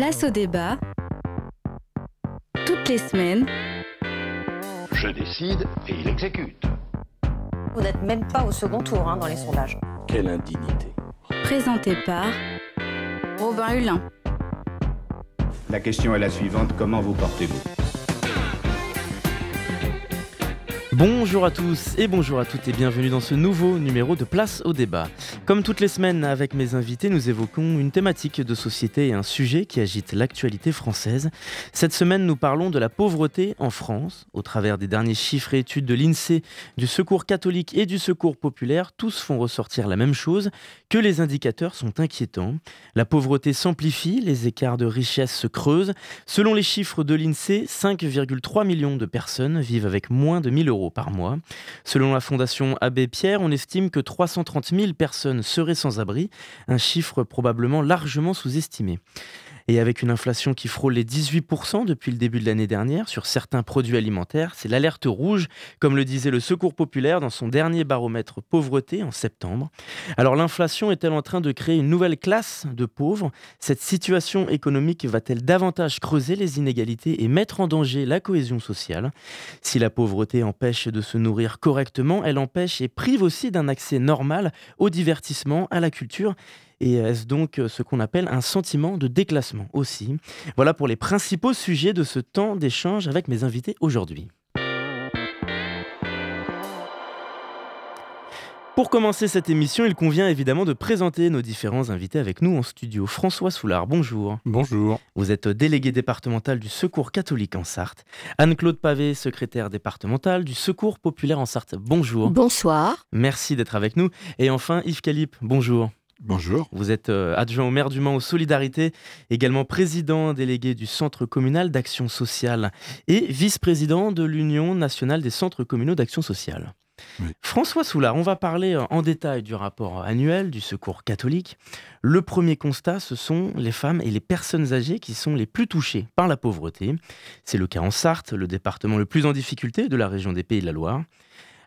Place au débat. Toutes les semaines. Je décide et il exécute. Vous n'êtes même pas au second tour hein, dans les sondages. Quelle indignité. Présenté par Robin Hulin. La question est la suivante, comment vous portez-vous? Bonjour à tous et bonjour à toutes et bienvenue dans ce nouveau numéro de Place au débat. Comme toutes les semaines avec mes invités, nous évoquons une thématique de société et un sujet qui agite l'actualité française. Cette semaine, nous parlons de la pauvreté en France. Au travers des derniers chiffres et études de l'INSEE, du Secours catholique et du Secours populaire, tous font ressortir la même chose, que les indicateurs sont inquiétants. La pauvreté s'amplifie, les écarts de richesse se creusent. Selon les chiffres de l'INSEE, 5,3 millions de personnes vivent avec moins de 1000 euros par mois. Selon la Fondation Abbé Pierre, on estime que 330 000 personnes seraient sans abri, un chiffre probablement largement sous-estimé. Et avec une inflation qui frôle les 18% depuis le début de l'année dernière sur certains produits alimentaires, c'est l'alerte rouge, comme le disait le Secours populaire dans son dernier baromètre pauvreté en septembre. Alors l'inflation est-elle en train de créer une nouvelle classe de pauvres? Cette situation économique va-t-elle davantage creuser les inégalités et mettre en danger la cohésion sociale? Si la pauvreté empêche de se nourrir correctement, elle empêche et prive aussi d'un accès normal au divertissement, à la culture et est-ce donc euh, ce qu'on appelle un sentiment de déclassement aussi? Voilà pour les principaux sujets de ce temps d'échange avec mes invités aujourd'hui. Pour commencer cette émission, il convient évidemment de présenter nos différents invités avec nous en studio. François Soulard, bonjour. Bonjour. Vous êtes délégué départemental du Secours catholique en Sarthe. Anne-Claude Pavé, secrétaire départementale du Secours populaire en Sarthe. Bonjour. Bonsoir. Merci d'être avec nous. Et enfin, Yves Calip, bonjour. Bonjour. Vous êtes euh, adjoint au maire du Mans aux Solidarités, également président délégué du Centre communal d'action sociale et vice-président de l'Union nationale des centres communaux d'action sociale. Oui. François Soulard, on va parler euh, en détail du rapport annuel du Secours catholique. Le premier constat, ce sont les femmes et les personnes âgées qui sont les plus touchées par la pauvreté. C'est le cas en Sarthe, le département le plus en difficulté de la région des Pays de la Loire.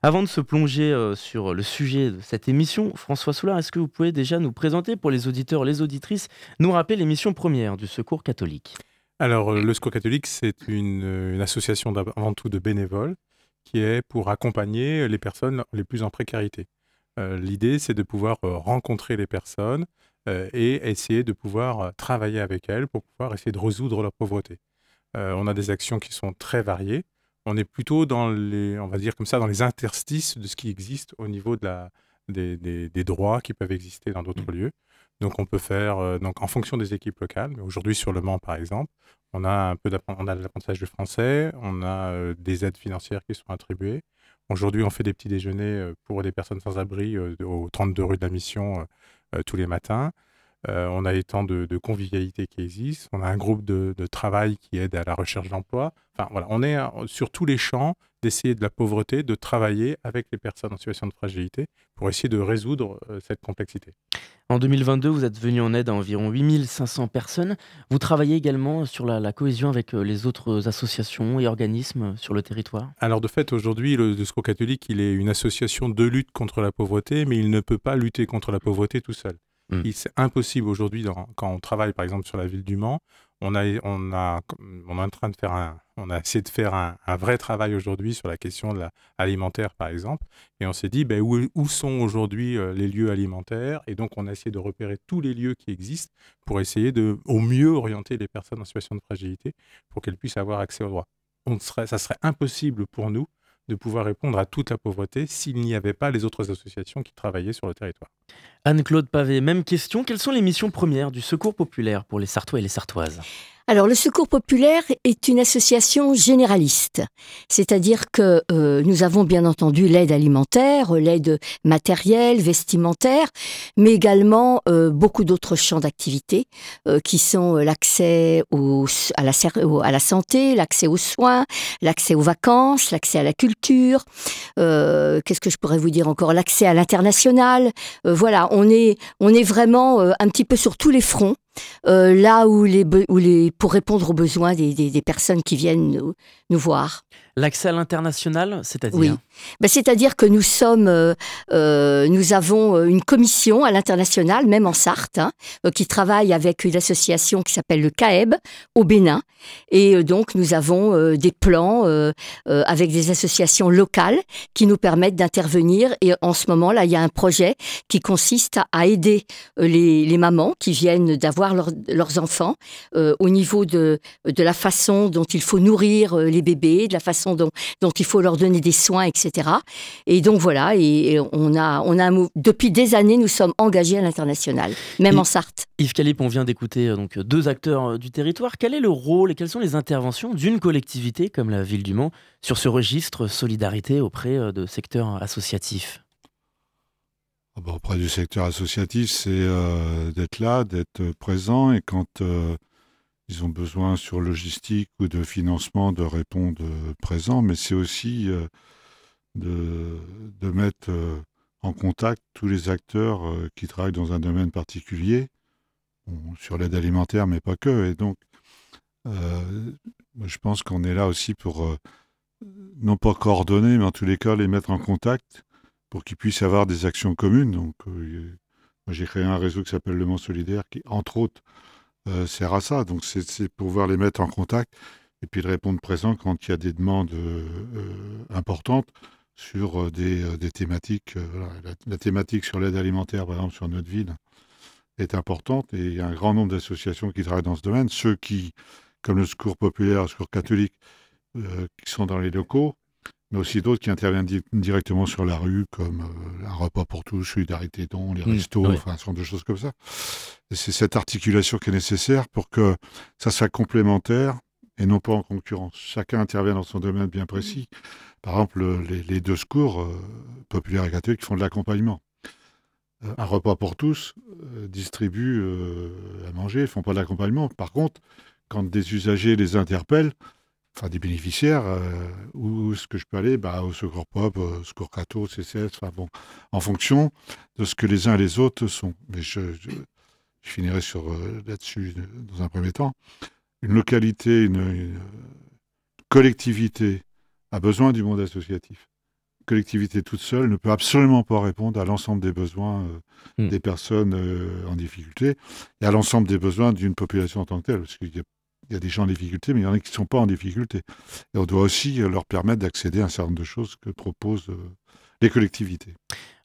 Avant de se plonger euh, sur le sujet de cette émission, François Soulard, est-ce que vous pouvez déjà nous présenter pour les auditeurs, les auditrices, nous rappeler l'émission première du Secours catholique? Alors, euh, le Secours catholique, c'est une, une association avant tout de bénévoles qui est pour accompagner les personnes les plus en précarité. Euh, L'idée, c'est de pouvoir euh, rencontrer les personnes euh, et essayer de pouvoir euh, travailler avec elles pour pouvoir essayer de résoudre leur pauvreté. Euh, on a des actions qui sont très variées. On est plutôt dans les, on va dire comme ça, dans les interstices de ce qui existe au niveau de la, des, des- des droits qui peuvent exister dans d'autres lieux. Donc, on peut faire, euh, donc, en fonction des équipes locales. Mais Aujourd'hui, sur le Mans, par exemple, on a un peu d'appren- on a de l'apprentissage du français, on a euh, des aides financières qui sont attribuées. Aujourd'hui, on fait des petits déjeuners euh, pour des personnes sans abri euh, de- au 32 rue de la Mission tous les matins. Euh, on a les temps de, de convivialité qui existent. On a un groupe de, de travail qui aide à la recherche d'emploi. Enfin, voilà, on est euh, sur tous les champs d'essayer de la pauvreté, de travailler avec les personnes en situation de fragilité pour essayer de résoudre euh, cette complexité. En 2022, vous êtes venu en aide à environ 8500 personnes. Vous travaillez également sur la, la cohésion avec euh, les autres associations et organismes sur le territoire? Alors de fait, aujourd'hui, le, le catholique, il est une association de lutte contre la pauvreté, mais il ne peut pas lutter contre la pauvreté tout seul. Mm. C'est impossible aujourd'hui, quand on travaille par exemple sur la ville du Mans, on, a, est en train de faire on a essayé de faire un, vrai travail aujourd'hui sur la question de la alimentaire par exemple, et on s'est dit ben, où, sont aujourd'hui euh, les lieux alimentaires, et donc on a essayé de repérer tous les lieux qui existent pour essayer de au mieux orienter les personnes en situation de fragilité pour qu'elles puissent avoir accès aux droits. Ça serait impossible pour nous de pouvoir répondre à toute la pauvreté s'il n'y avait pas les autres associations qui travaillaient sur le territoire. Anne-Claude Pavé, même question. Quelles sont les missions premières du Secours populaire pour les Sartois et les Sartoises? Alors, le Secours populaire est une association généraliste, c'est-à-dire que euh, nous avons bien entendu l'aide alimentaire, l'aide matérielle, vestimentaire, mais également euh, beaucoup d'autres champs d'activité euh, qui sont l'accès à, la, à la santé, l'accès aux soins, l'accès aux vacances, l'accès à la culture. euh, Qu'est-ce que je pourrais vous dire encore? L'accès à l'international. Voilà, on est, on est vraiment un petit peu sur tous les fronts. Euh, là où les, pour répondre aux besoins des, personnes qui viennent nous voir. L'accès à l'international, c'est-à-dire Oui. Ben, c'est-à-dire que nous sommes, euh, euh, nous avons euh, une commission à l'international, même en Sarthe, hein, qui travaille avec une association qui s'appelle le CAEB au Bénin. Et donc nous avons des plans avec des associations locales qui nous permettent d'intervenir. Et en ce moment là, il y a un projet qui consiste à, aider les, mamans qui viennent d'avoir leur- leurs enfants au niveau de, de la façon dont il faut nourrir les bébés, de la façon dont, dont il faut leur donner des soins, etc. Et donc voilà, et, et on a, on a un depuis des années, nous sommes engagés à l'international, même Et- en Sarthe. Yves Calip, on vient d'écouter euh, donc deux acteurs euh, du territoire. Quel est le rôle et quelles sont les interventions d'une collectivité comme la ville du Mans sur ce registre solidarité auprès euh, de secteurs associatifs? Ah bah, auprès du secteur associatif, c'est euh, d'être là, d'être présent et quand euh, ils ont besoin sur logistique ou de financement de répondre euh, présent, mais c'est aussi euh, de, de mettre euh, en contact tous les acteurs qui travaillent dans un domaine particulier, sur l'aide alimentaire, mais pas que. Et donc, je pense qu'on est là aussi pour, non pas coordonner, mais en tous les cas, les mettre en contact pour qu'ils puissent avoir des actions communes. Donc, euh, j'ai créé un réseau qui s'appelle Le Mans Solidaire, qui, entre autres, euh, sert à ça. Donc, c'est pouvoir les mettre en contact et puis de répondre présent quand il y a des demandes euh, euh, importantes sur des, thématiques. la, thématique sur l'aide alimentaire, par exemple, sur notre ville, est importante et il y a un grand nombre d'associations qui travaillent dans ce domaine. Ceux qui, comme le Secours populaire, le Secours catholique, qui sont dans les locaux, mais aussi d'autres qui interviennent di- directement sur la rue, comme euh, un repas pour tous, Solidarité Don, les Mmh, restos, enfin, certain nombre de choses comme ça. Et c'est cette articulation qui est nécessaire pour que ça soit complémentaire et non pas en concurrence. Chacun intervient dans son domaine bien précis. Par exemple, les, les deux secours, euh, populaires et catholiques, font de l'accompagnement. Euh, un repas pour tous euh, distribue à manger, ils font pas de l'accompagnement. Par contre, quand des usagers les interpellent, enfin des bénéficiaires, euh, où est-ce que je peux aller? Bah, Au Secours Pop, au Secours Cato, CCS, enfin bon, en fonction de ce que les uns et les autres sont. Mais je, je, je finirai sur euh, là-dessus dans un premier temps. Une localité, une, une collectivité a besoin du monde associatif. Une collectivité toute seule ne peut absolument pas répondre à l'ensemble des besoins euh, Mm. des personnes euh, en difficulté et à l'ensemble des besoins d'une population en tant que telle. Parce qu'il y a il y a des gens en difficulté, mais il y en a qui ne sont pas en difficulté. Et on doit aussi euh, leur permettre d'accéder à un certain nombre de choses que proposent euh, les collectivités.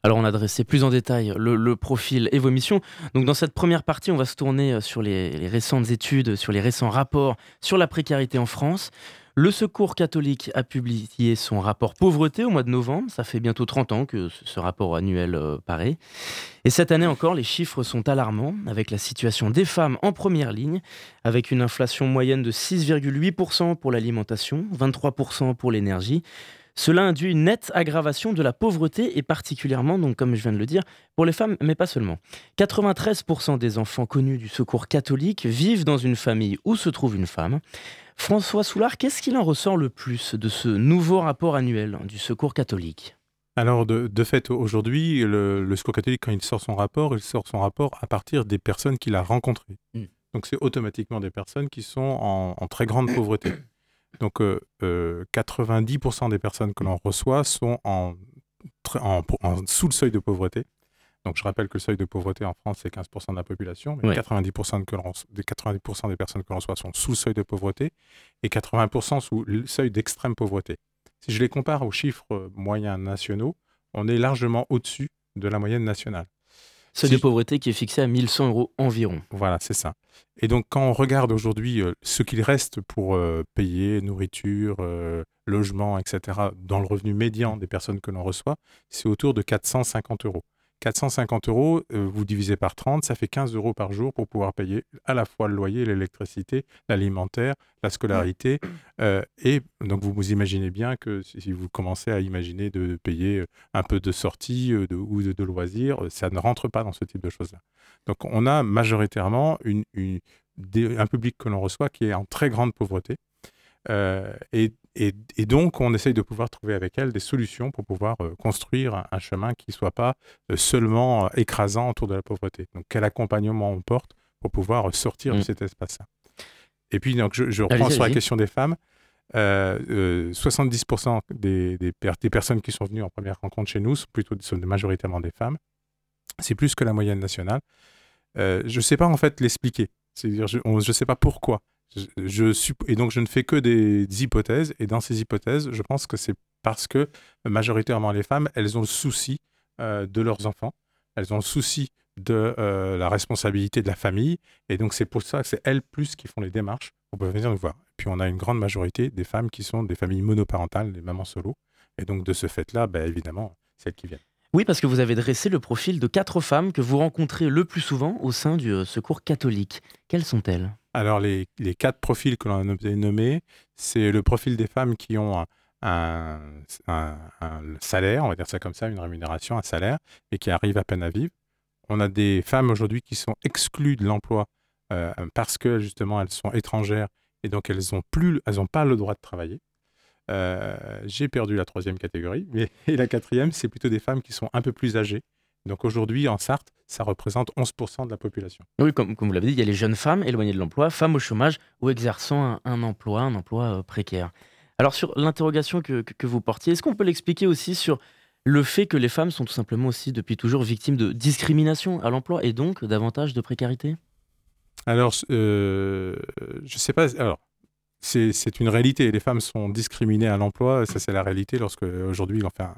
Alors on a dressé plus en détail le, profil et vos missions. Donc dans cette première partie, on va se tourner euh, sur les récentes études, sur les récents rapports sur la précarité en France. Le Secours catholique a publié son rapport pauvreté au mois de novembre. Ça fait bientôt 30 ans que ce- rapport annuel euh, paraît. Et cette année encore, les chiffres sont alarmants, avec la situation des femmes en première ligne, avec une inflation moyenne de 6,8% pour l'alimentation, 23% pour l'énergie. Cela induit une nette aggravation de la pauvreté et particulièrement, donc comme je viens de le dire, pour les femmes, mais pas seulement. 93% des enfants connus du secours catholique vivent dans une famille où se trouve une femme. François Soulard, qu'est-ce qu'il en ressort le plus de ce nouveau rapport annuel du secours catholique? Alors, de, de fait, aujourd'hui, le, le Secours catholique, quand il sort son rapport, il sort son rapport à partir des personnes qu'il a rencontrées. Mm. Donc, c'est automatiquement des personnes qui sont en, en très grande pauvreté. Donc, euh, euh, 90% des personnes que l'on reçoit sont en- en- sous le seuil de pauvreté. Donc, je rappelle que le seuil de pauvreté en France, c'est 15% de la population, mais Ouais. 90%, que l'on- des 90% des personnes que l'on reçoit sont sous le seuil de pauvreté et 80% sous le seuil d'extrême pauvreté. Si je les compare aux chiffres euh, moyens nationaux, on est largement au-dessus de la moyenne nationale. Seuil Si- de pauvreté qui est fixé à 1100 euros environ. Voilà, c'est ça. Et donc, quand on regarde aujourd'hui euh, ce qu'il reste pour euh, payer nourriture, euh, logement, etc., dans le revenu médian des personnes que l'on reçoit, c'est autour de 450 euros. 450 euros, euh, vous divisez par 30, ça fait 15 euros par jour pour pouvoir payer à la fois le loyer, l'électricité, l'alimentaire, la scolarité. euh, et donc, vous vous imaginez bien que si vous commencez à imaginer de payer euh, un peu de sortie de- ou de, de loisirs, ça ne rentre pas dans ce type de choses-là. Donc, on a majoritairement une, une- des- un public que l'on reçoit qui est en très grande pauvreté. Euh, et, et- et donc, on essaye de pouvoir trouver avec elle des solutions pour pouvoir euh, construire un, un chemin qui ne soit pas euh, seulement euh, écrasant autour de la pauvreté. Donc, quel accompagnement on porte pour pouvoir sortir de Mm. cet espace-là? Et puis, donc, je, je reprends sur la question des femmes. euh, 70% des, des, des, personnes qui sont venues en première rencontre chez nous sont plutôt sont majoritairement des femmes. C'est plus que la moyenne nationale. Je ne sais pas en fait l'expliquer. C'est-à-dire, je ne sais pas pourquoi. Je, et donc, je ne fais que des, hypothèses. Et dans ces hypothèses, je pense que c'est parce que majoritairement les femmes, elles ont le souci euh, de leurs enfants. Elles ont le souci de euh, la responsabilité de la famille. Et donc, c'est pour ça que c'est elles plus qui font les démarches pour venir nous voir. Et puis, on a une grande majorité des femmes qui sont des familles monoparentales, des mamans solo. Et donc, de ce fait-là, bah, évidemment, c'est elles qui viennent. Oui, parce que vous avez dressé le profil de quatre femmes que vous rencontrez le plus souvent au sein du euh, Secours catholique. Quelles sont-elles? Alors, les, quatre profils que l'on a nommés, c'est le profil des femmes qui ont un, salaire, on va dire ça comme ça, une rémunération, un salaire, et qui arrivent à peine à vivre. On a des femmes aujourd'hui qui sont exclues de l'emploi euh, parce que justement elles sont étrangères et donc elles n'ont plus, elles pas le droit de travailler. Euh, J'ai perdu la troisième catégorie, mais et la quatrième, c'est plutôt des femmes qui sont un peu plus âgées. Donc aujourd'hui, en Sarthe, ça représente 11% de la population. Oui, comme, comme vous l'avez dit, il y a les jeunes femmes éloignées de l'emploi, femmes au chômage ou exerçant un, un emploi, un emploi euh, précaire. Alors sur l'interrogation que, que, que, vous portiez, est-ce qu'on peut l'expliquer aussi sur le fait que les femmes sont tout simplement aussi depuis toujours victimes de discrimination à l'emploi et donc davantage de précarité? Alors, euh, je ne sais pas. Alors, c'est une réalité. Les femmes sont discriminées à l'emploi, ça c'est la réalité lorsque aujourd'hui, enfin,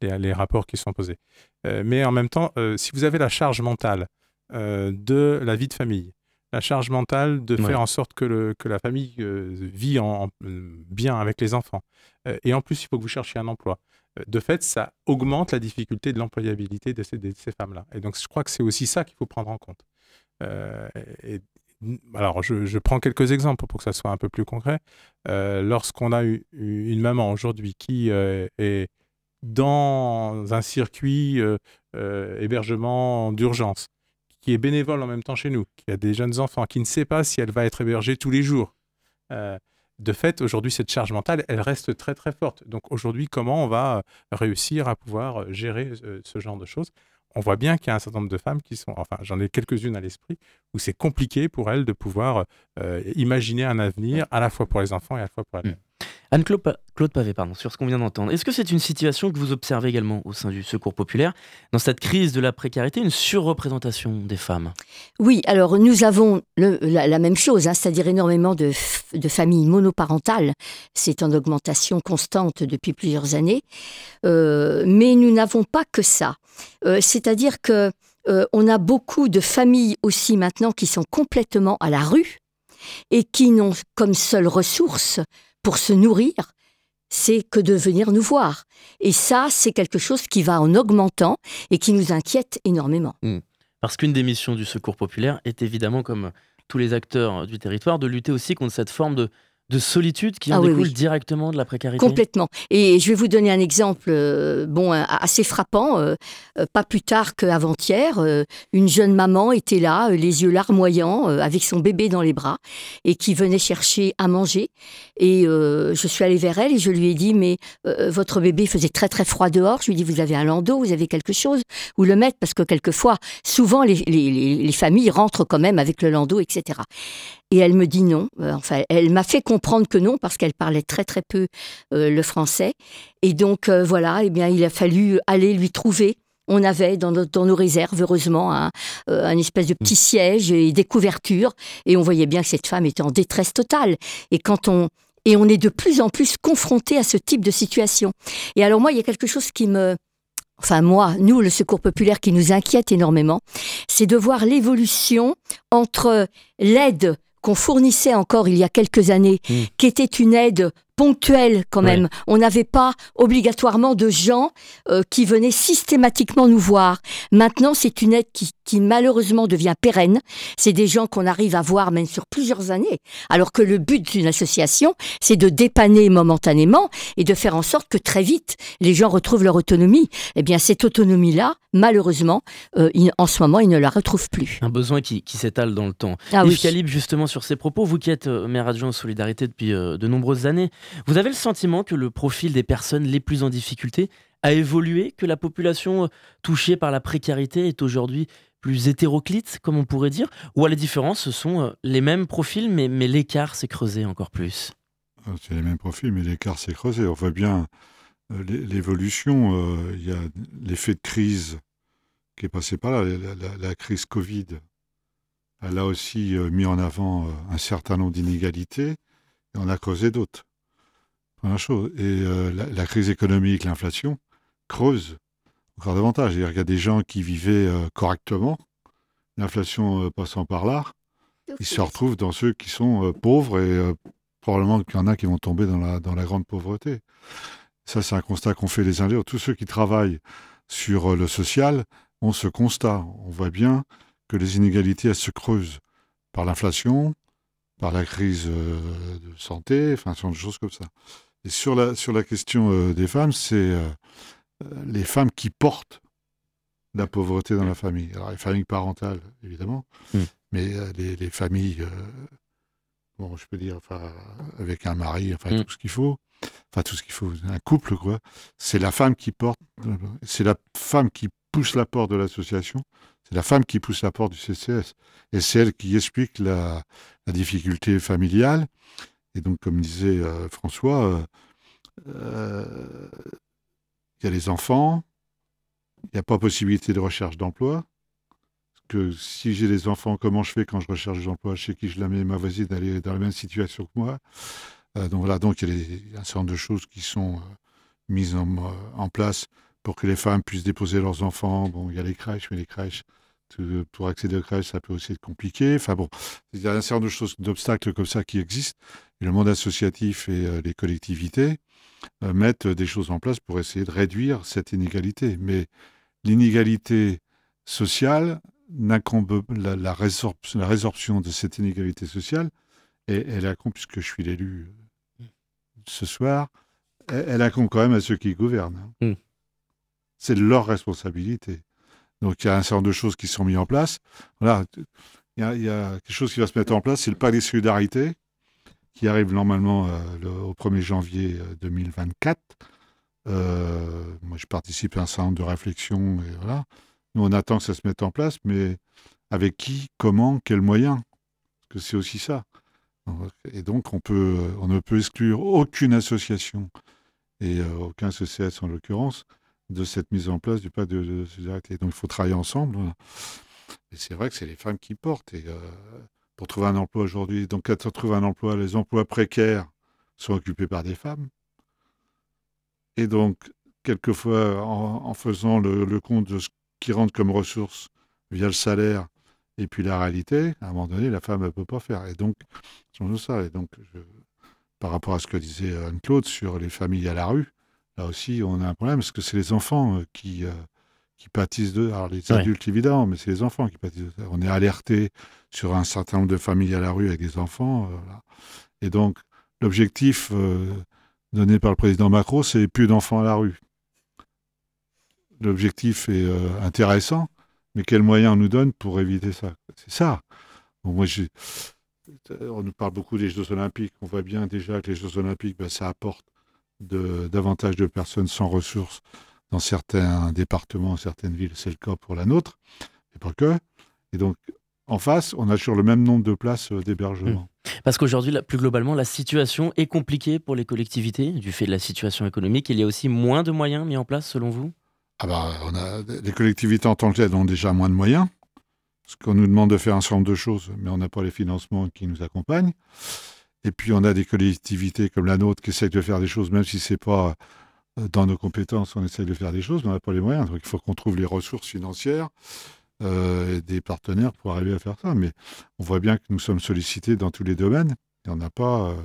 les, les, rapports qui sont posés. Euh, mais en même temps, euh, si vous avez la charge mentale euh, de la vie de famille, la charge mentale de ouais. faire en sorte que, le, que la famille euh, vit en, en, bien avec les enfants, euh, et en plus il faut que vous cherchiez un emploi. Euh, de fait, ça augmente la difficulté de l'employabilité de ces, femmes-là. Et donc, je crois que c'est aussi ça qu'il faut prendre en compte. et, alors, je, je, prends quelques exemples pour que ça soit un peu plus concret. Lorsqu'on a eu, une maman aujourd'hui qui est dans un circuit euh, hébergement d'urgence, qui est bénévole en même temps chez nous, qui a des jeunes enfants, qui ne sait pas si elle va être hébergée tous les jours. de fait, aujourd'hui, cette charge mentale, elle reste très très forte. Donc aujourd'hui, comment on va réussir à pouvoir gérer ce genre de choses? On voit bien qu'il y a un certain nombre de femmes qui sont, enfin j'en ai quelques-unes à l'esprit, où c'est compliqué pour elles de pouvoir euh, imaginer un avenir à la fois pour les enfants et à la fois pour elles. Anne-Claude Claude Pavé, pardon, sur ce qu'on vient d'entendre, est-ce que c'est une situation que vous observez également au sein du Secours populaire, dans cette crise de la précarité, une surreprésentation des femmes? Oui, alors nous avons la, même chose, hein, c'est-à-dire énormément de, de, familles monoparentales. C'est en augmentation constante depuis plusieurs années. Euh, mais nous n'avons pas que ça. Euh, c'est-à-dire que euh, on a beaucoup de familles aussi maintenant qui sont complètement à la rue et qui n'ont comme seule ressource pour se nourrir c'est que de venir nous voir. Et ça, c'est quelque chose qui va en augmentant et qui nous inquiète énormément. Mmh. Parce qu'une des missions du Secours populaire est évidemment, comme tous les acteurs du territoire, de lutter aussi contre cette forme de, de solitude qui en ah, découle oui, oui. directement de la précarité Complètement. Et je vais vous donner un exemple euh, bon, assez frappant. Euh, euh, pas plus tard qu'avant-hier, euh, une jeune maman était là, euh, les yeux larmoyants, avec son bébé dans les bras, et qui venait chercher à manger. Et je suis allée vers elle et je lui ai dit, mais votre bébé faisait très très froid dehors. Je lui ai dit, vous avez un landau, vous avez quelque chose Ou le mettre, parce que quelquefois, souvent, les, les, les familles rentrent quand même avec le landau, etc. Et elle me dit non. enfin, elle m'a fait comprendre que non parce qu'elle parlait très très peu euh, le français. Et donc euh, voilà, eh bien il a fallu aller lui trouver. On avait dans nos, dans nos réserves, heureusement, un, euh, un, espèce de petit siège et des couvertures. Et on voyait bien que cette femme était en détresse totale. Et quand on, et on est de plus en plus confronté à ce type de situation. Et alors moi, il y a quelque chose qui me, enfin moi, nous, le Secours populaire, qui nous inquiète énormément, c'est de voir l'évolution entre l'aide qu'on fournissait encore il y a quelques années, mmh. qui était une aide ponctuelle quand même. Ouais. On n'avait pas obligatoirement de gens euh, qui venaient systématiquement nous voir. Maintenant, c'est une aide qui, qui malheureusement devient pérenne. C'est des gens qu'on arrive à voir même sur plusieurs années. Alors que le but d'une association, c'est de dépanner momentanément et de faire en sorte que très vite, les gens retrouvent leur autonomie. Eh bien, cette autonomie-là, malheureusement, euh, en ce moment, ils ne la retrouvent plus. Un besoin qui, qui s'étale dans le temps. Ah, oui. Calibre, justement, sur ces propos, vous qui êtes euh, maire adjoint Solidarité depuis euh, de nombreuses années, vous avez le sentiment que le profil des personnes les plus en difficulté a évolué, que la population touchée par la précarité est aujourd'hui plus hétéroclite, comme on pourrait dire, ou à la différence, ce sont euh, les mêmes profils, mais, l'écart s'est creusé encore plus C'est les mêmes profils, mais l'écart s'est creusé. On voit bien euh, l'évolution. euh, Il y a l'effet de crise qui est passé par là. La, crise Covid, elle a aussi mis en avant un certain nombre d'inégalités et on a creusé d'autres. Première chose. Et la, la crise économique, l'inflation, creuse encore davantage. Qu'il y a des gens qui vivaient euh, correctement, l'inflation euh, passant par là, ils se retrouvent dans ceux qui sont euh, pauvres et probablement qu'il y en a qui vont tomber dans la, dans la grande pauvreté. Ça, c'est un constat qu'on fait les uns les autres. Tous ceux qui travaillent sur le social ont ce constat. On voit bien que les inégalités, elles se creusent par l'inflation, par la crise de santé, enfin, ce genre de choses comme ça. Et sur la, sur la question euh, des femmes, c'est euh, les femmes qui portent la pauvreté dans la famille. Alors, les familles parentales, évidemment, Mm. mais euh, les, les familles, euh, bon, je peux dire, enfin, avec un mari, enfin, Mm. tout ce qu'il faut, enfin, tout ce qu'il faut, un couple, quoi, c'est la femme qui porte, c'est la femme qui pousse la porte de l'association, c'est la femme qui pousse la porte du CCS, et c'est elle qui explique la, la difficulté familiale. Et donc, comme disait euh, François, euh, euh, il y a les enfants, il n'y a pas possibilité de recherche d'emploi. Que si j'ai des enfants, comment je fais quand je recherche d'emploi Chez qui je la mets? Ma voisine, elle est dans la même situation que moi. Euh, donc voilà, donc il y a un certain nombre de choses qui sont euh, mises en, euh, en place pour que les femmes puissent déposer leurs enfants. Bon, il y a les crèches, mais les crèches, pour accéder aux crèches, ça peut aussi être compliqué. Enfin bon, il y a un certain nombre de choses, d'obstacles comme ça qui existent. Et le monde associatif et euh, les collectivités euh, mettent des choses en place pour essayer de réduire cette inégalité. Mais l'inégalité sociale n'incombe la, la, résorp- la résorption de cette inégalité sociale, et elle incombe, puisque je suis l'élu euh, ce soir, elle, elle incombe quand même à ceux qui gouvernent. hein. Mm. C'est leur responsabilité. Donc il y a un certain nombre de choses qui sont mises en place. Voilà, il y, a, quelque chose qui va se mettre en place, c'est le pacte des solidarités, qui arrive normalement euh, au 1er janvier euh, 2024. Euh, moi, je participe à un certain nombre de réflexions, et voilà. Nous, on attend que ça se mette en place, mais avec qui, comment, quels moyens? Parce que c'est aussi ça. Et donc, on, peut, on ne peut exclure aucune association, et euh, aucun CCS en l'occurrence, de cette mise en place du pacte de, de solidarité. Donc, il faut travailler ensemble. Et c'est vrai que c'est les femmes qui portent. Et euh, pour trouver un emploi aujourd'hui, donc quand on trouve un emploi, les emplois précaires sont occupés par des femmes. Et donc, quelquefois, en, faisant le, compte de ce qui rentre comme ressources via le salaire et puis la réalité, à un moment donné, la femme ne peut pas faire. Et donc, c'est de ça. Et donc, par rapport à ce que disait Anne-Claude sur les familles à la rue, là aussi, on a un problème parce que c'est les enfants euh, qui, euh, qui pâtissent de. Alors, les Ouais. adultes, évidemment, mais c'est les enfants qui pâtissent de ça. On est alerté sur un certain nombre de familles à la rue avec des enfants. euh, voilà. Et donc, l'objectif euh, donné par le président Macron, c'est plus d'enfants à la rue. L'objectif est intéressant, mais quels moyens on nous donne pour éviter ça? C'est ça. Bon, moi, j'ai- on nous parle beaucoup des Jeux Olympiques. On voit bien déjà que les Jeux Olympiques, ben, ça apporte de, davantage de personnes sans ressources dans certains départements, certaines villes. C'est le cas pour la nôtre, mais pas que. Et donc, en face, on a toujours le même nombre de places euh, d'hébergement. Parce qu'aujourd'hui, plus globalement, la situation est compliquée pour les collectivités du fait de la situation économique. Il y a aussi moins de moyens mis en place, selon vous? Ah bah, on a, les collectivités en tant que telles ont déjà moins de moyens, parce qu'on nous demande de faire un certain nombre de choses, mais on n'a pas les financements qui nous accompagnent. Et puis on a des collectivités comme la nôtre qui essayent de faire des choses, même si c'est pas euh, dans nos compétences, on essaye de faire des choses, mais on n'a pas les moyens. Donc il faut qu'on trouve les ressources financières euh, et des partenaires pour arriver à faire ça. Mais on voit bien que nous sommes sollicités dans tous les domaines. Et on n'a pas, euh,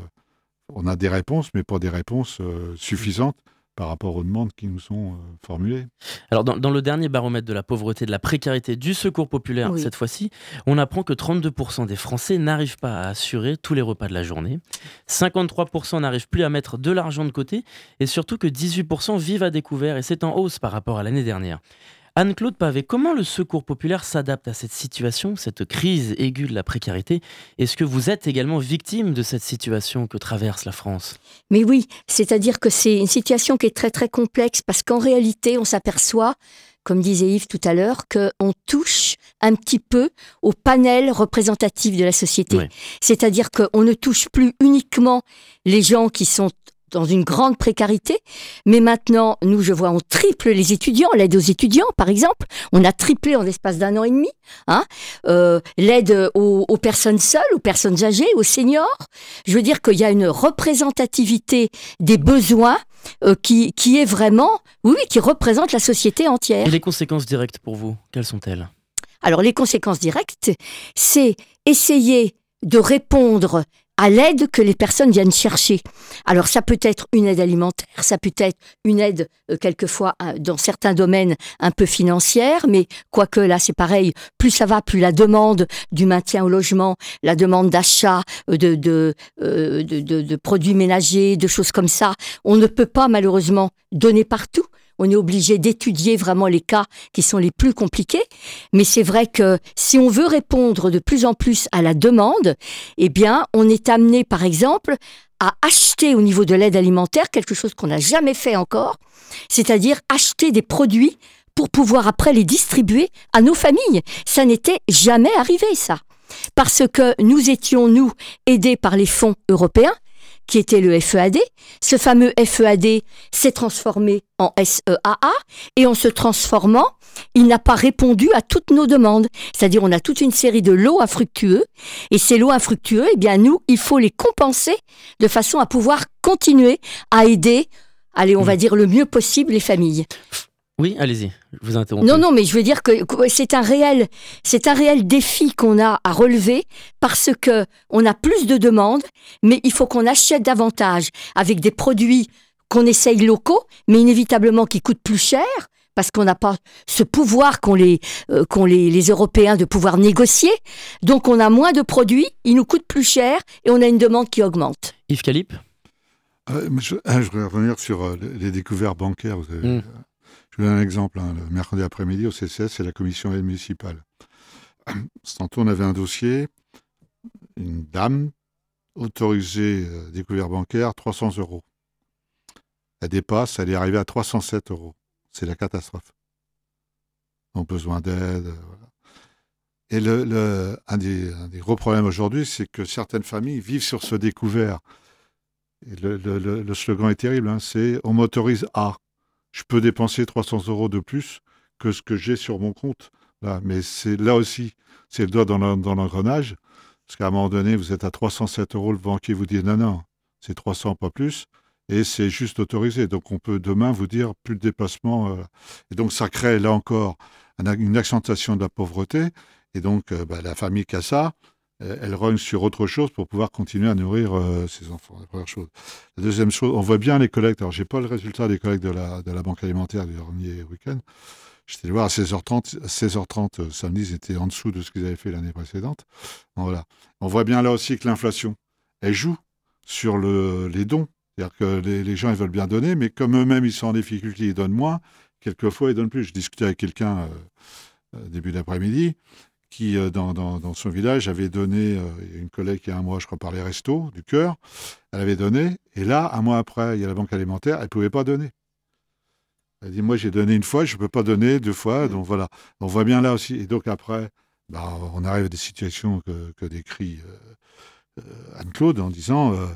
on a des réponses, mais pas des réponses suffisantes par rapport aux demandes qui nous sont euh, formulées. Alors, dans, dans le dernier baromètre de la pauvreté, de la précarité du secours populaire, Oui. cette fois-ci, on apprend que 32% des Français n'arrivent pas à assurer tous les repas de la journée. 53% n'arrivent plus à mettre de l'argent de côté. Et surtout que 18% vivent à découvert. Et c'est en hausse par rapport à l'année dernière. Anne-Claude Pavé, comment le secours populaire s'adapte à cette situation, cette crise aiguë de la précarité? Est-ce que vous êtes également victime de cette situation que traverse la France? Mais oui, c'est-à-dire que c'est une situation qui est très très complexe parce qu'en réalité, on s'aperçoit comme disait Yves tout à l'heure, qu'on touche un petit peu au panel représentatif de la société. C'est-à-dire qu'on ne touche plus uniquement les gens qui sont dans une grande précarité, mais maintenant, nous, je vois, on triple les étudiants, l'aide aux étudiants, par exemple. On a triplé en l'espace d'un an et demi. Hein euh, l'aide aux, aux personnes seules, aux personnes âgées, aux seniors. Je veux dire qu'il y a une représentativité des besoins euh, qui, qui est vraiment, oui, oui, qui représente la société entière. Et les conséquences directes pour vous, quelles sont-elles? Alors les conséquences directes, c'est essayer de répondre à l'aide que les personnes viennent chercher. Alors ça peut être une aide alimentaire, ça peut être une aide euh, quelquefois dans certains domaines un peu financière, mais quoique là c'est pareil, plus ça va, plus la demande du maintien au logement, la demande d'achat euh, de, de, euh, de, de- de produits ménagers, de choses comme ça, on ne peut pas malheureusement donner partout. On est obligé d'étudier vraiment les cas qui sont les plus compliqués. Mais c'est vrai que si on veut répondre de plus en plus à la demande, eh on est amené, par exemple, à acheter au niveau de l'aide alimentaire quelque chose qu'on n'a jamais fait encore, c'est-à-dire acheter des produits pour pouvoir après les distribuer à nos familles. Ça n'était jamais arrivé, ça. Parce que nous étions, nous, aidés par les fonds européens, qui était le FEAD. Ce fameux FEAD s'est transformé en SEAA et en se transformant, il n'a pas répondu à toutes nos demandes. C'est-à-dire, on a toute une série de lots infructueux et ces lots infructueux, eh bien, nous, il faut les compenser de façon à pouvoir continuer à aider, allez, on va dire le mieux possible les familles. Oui, allez-y, je vous interromps. Non, non, mais je veux dire que c'est un réel, c'est un réel défi qu'on a à relever parce que on a plus de demandes, mais il faut qu'on achète davantage avec des produits qu'on essaye locaux, mais inévitablement qui coûtent plus cher parce qu'on n'a pas ce pouvoir qu'ont les, euh, les, les Européens de pouvoir négocier. Donc on a moins de produits, ils nous coûtent plus cher et on a une demande qui augmente. Yves Calip? Euh, je, ah, je voudrais revenir sur euh, les découvertes bancaires. Vous avez- Mm. Je vous donne un exemple. hein. Le mercredi après-midi, au CCS, c'est la commission aide municipale. Tantôt, on avait un dossier, une dame autorisée euh, découvert bancaire, 300 euros. Elle dépasse, elle est arrivée à 307 euros. C'est la catastrophe. Donc, besoin d'aide. euh. Et le, le- un, des, gros problèmes aujourd'hui, c'est que certaines familles vivent sur ce découvert. Le- le slogan est terrible, hein, c'est on m'autorise à. Je peux dépenser 300 euros de plus que ce que j'ai sur mon compte. Mais c'est là aussi, c'est le doigt dans l'en- dans l'engrenage. Parce qu'à un moment donné, vous êtes à 307 euros, le banquier vous dit non, non, c'est 300, pas plus. Et c'est juste autorisé. Donc on peut demain vous dire plus de dépassement. euh. Et donc ça crée là encore un- une accentuation de la pauvreté. Et donc euh, bah, la famille qui a ça, elle rogne sur autre chose pour pouvoir continuer à nourrir euh, ses enfants. La première chose. La deuxième chose, on voit bien les collectes. Alors, j'ai pas le résultat des collectes de la, banque alimentaire du dernier week-end. J'étais voir à 16h30. À 16h30, euh, samedi, ils étaient en dessous de ce qu'ils avaient fait l'année précédente. On voit bien là aussi que l'inflation, elle joue sur le, les dons. C'est-à-dire que les, gens, ils veulent bien donner, mais comme eux-mêmes, ils sont en difficulté, ils donnent moins. Quelquefois, ils donnent plus. Je discutais avec quelqu'un euh, euh, début d'après-midi qui, euh, dans, dans- dans son village, avait donné, euh, il y a une collègue il y a un mois, je crois, par les restos du cœur, elle avait donné, et là, un mois après, il y a la banque alimentaire, elle ne pouvait pas donner. Elle dit, moi, j'ai donné une fois, je ne peux pas donner deux fois, donc voilà. On voit bien là aussi. Et donc après, bah, on arrive à des situations que, que décrit euh, euh, Anne-Claude en disant, euh,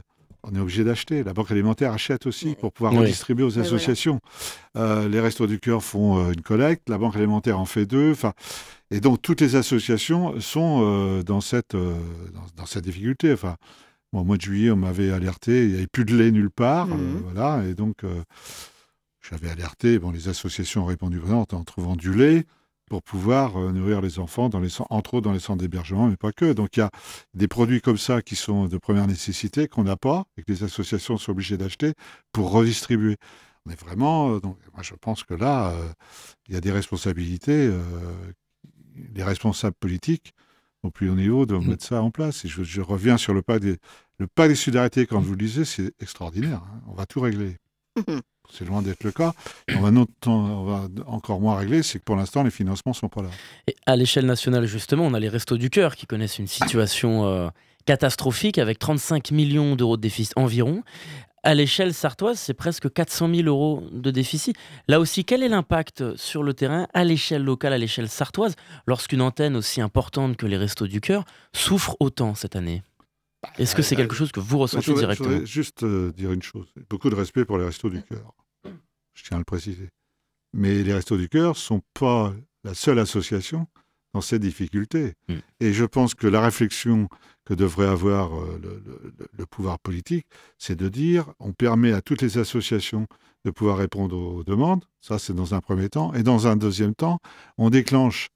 on est obligé d'acheter. La banque alimentaire achète aussi pour pouvoir Oui. redistribuer aux voilà. associations. Euh, les Restos du Cœur font euh, une collecte, la banque alimentaire en fait deux. Enfin, et donc toutes les associations sont euh, dans, cette, euh, dans, dans cette difficulté. Enfin, au mois de juillet, on m'avait alerté, il n'y avait plus de lait nulle part. euh, Mhm. voilà, et donc euh, j'avais alerté. Bon, les associations ont répondu présentes en trouvant du lait pour pouvoir euh, nourrir les enfants, dans les, entre autres dans les centres d'hébergement, mais pas que. Donc il y a des produits comme ça qui sont de première nécessité, qu'on n'a pas, et que les associations sont obligées d'acheter pour redistribuer. On est vraiment. euh, donc, moi, je pense que là, euh, il y a des responsabilités. euh, les responsables politiques, au plus haut niveau, doivent Mm. mettre ça en place. Et je, je reviens sur le pas des, le pas des solidarités, quand vous le disiez, c'est extraordinaire. hein. On va tout régler. Mhm. C'est loin d'être le cas. On va encore moins régler, c'est que pour l'instant, les financements ne sont pas là. Et à l'échelle nationale, justement, on a les Restos du Cœur qui connaissent une situation euh, catastrophique avec 35 millions d'euros de déficit environ. à l'échelle sartoise, c'est presque 400 000 euros de déficit. Là aussi, quel est l'impact sur le terrain, à l'échelle locale, à l'échelle sartoise, lorsqu'une antenne aussi importante que les Restos du Cœur souffre autant cette année? Est-ce que c'est quelque chose que vous ressentez Je directement voudrais juste euh, dire une chose. Beaucoup de respect pour les Restos du Cœur. Je tiens à le préciser. Mais les Restos du Cœur ne sont pas la seule association dans ces difficultés. Mm. Et je pense que la réflexion que devrait avoir euh, le, le- le pouvoir politique, c'est de dire on permet à toutes les associations de pouvoir répondre aux demandes. Ça, c'est dans un premier temps. Et dans un deuxième temps, on déclenche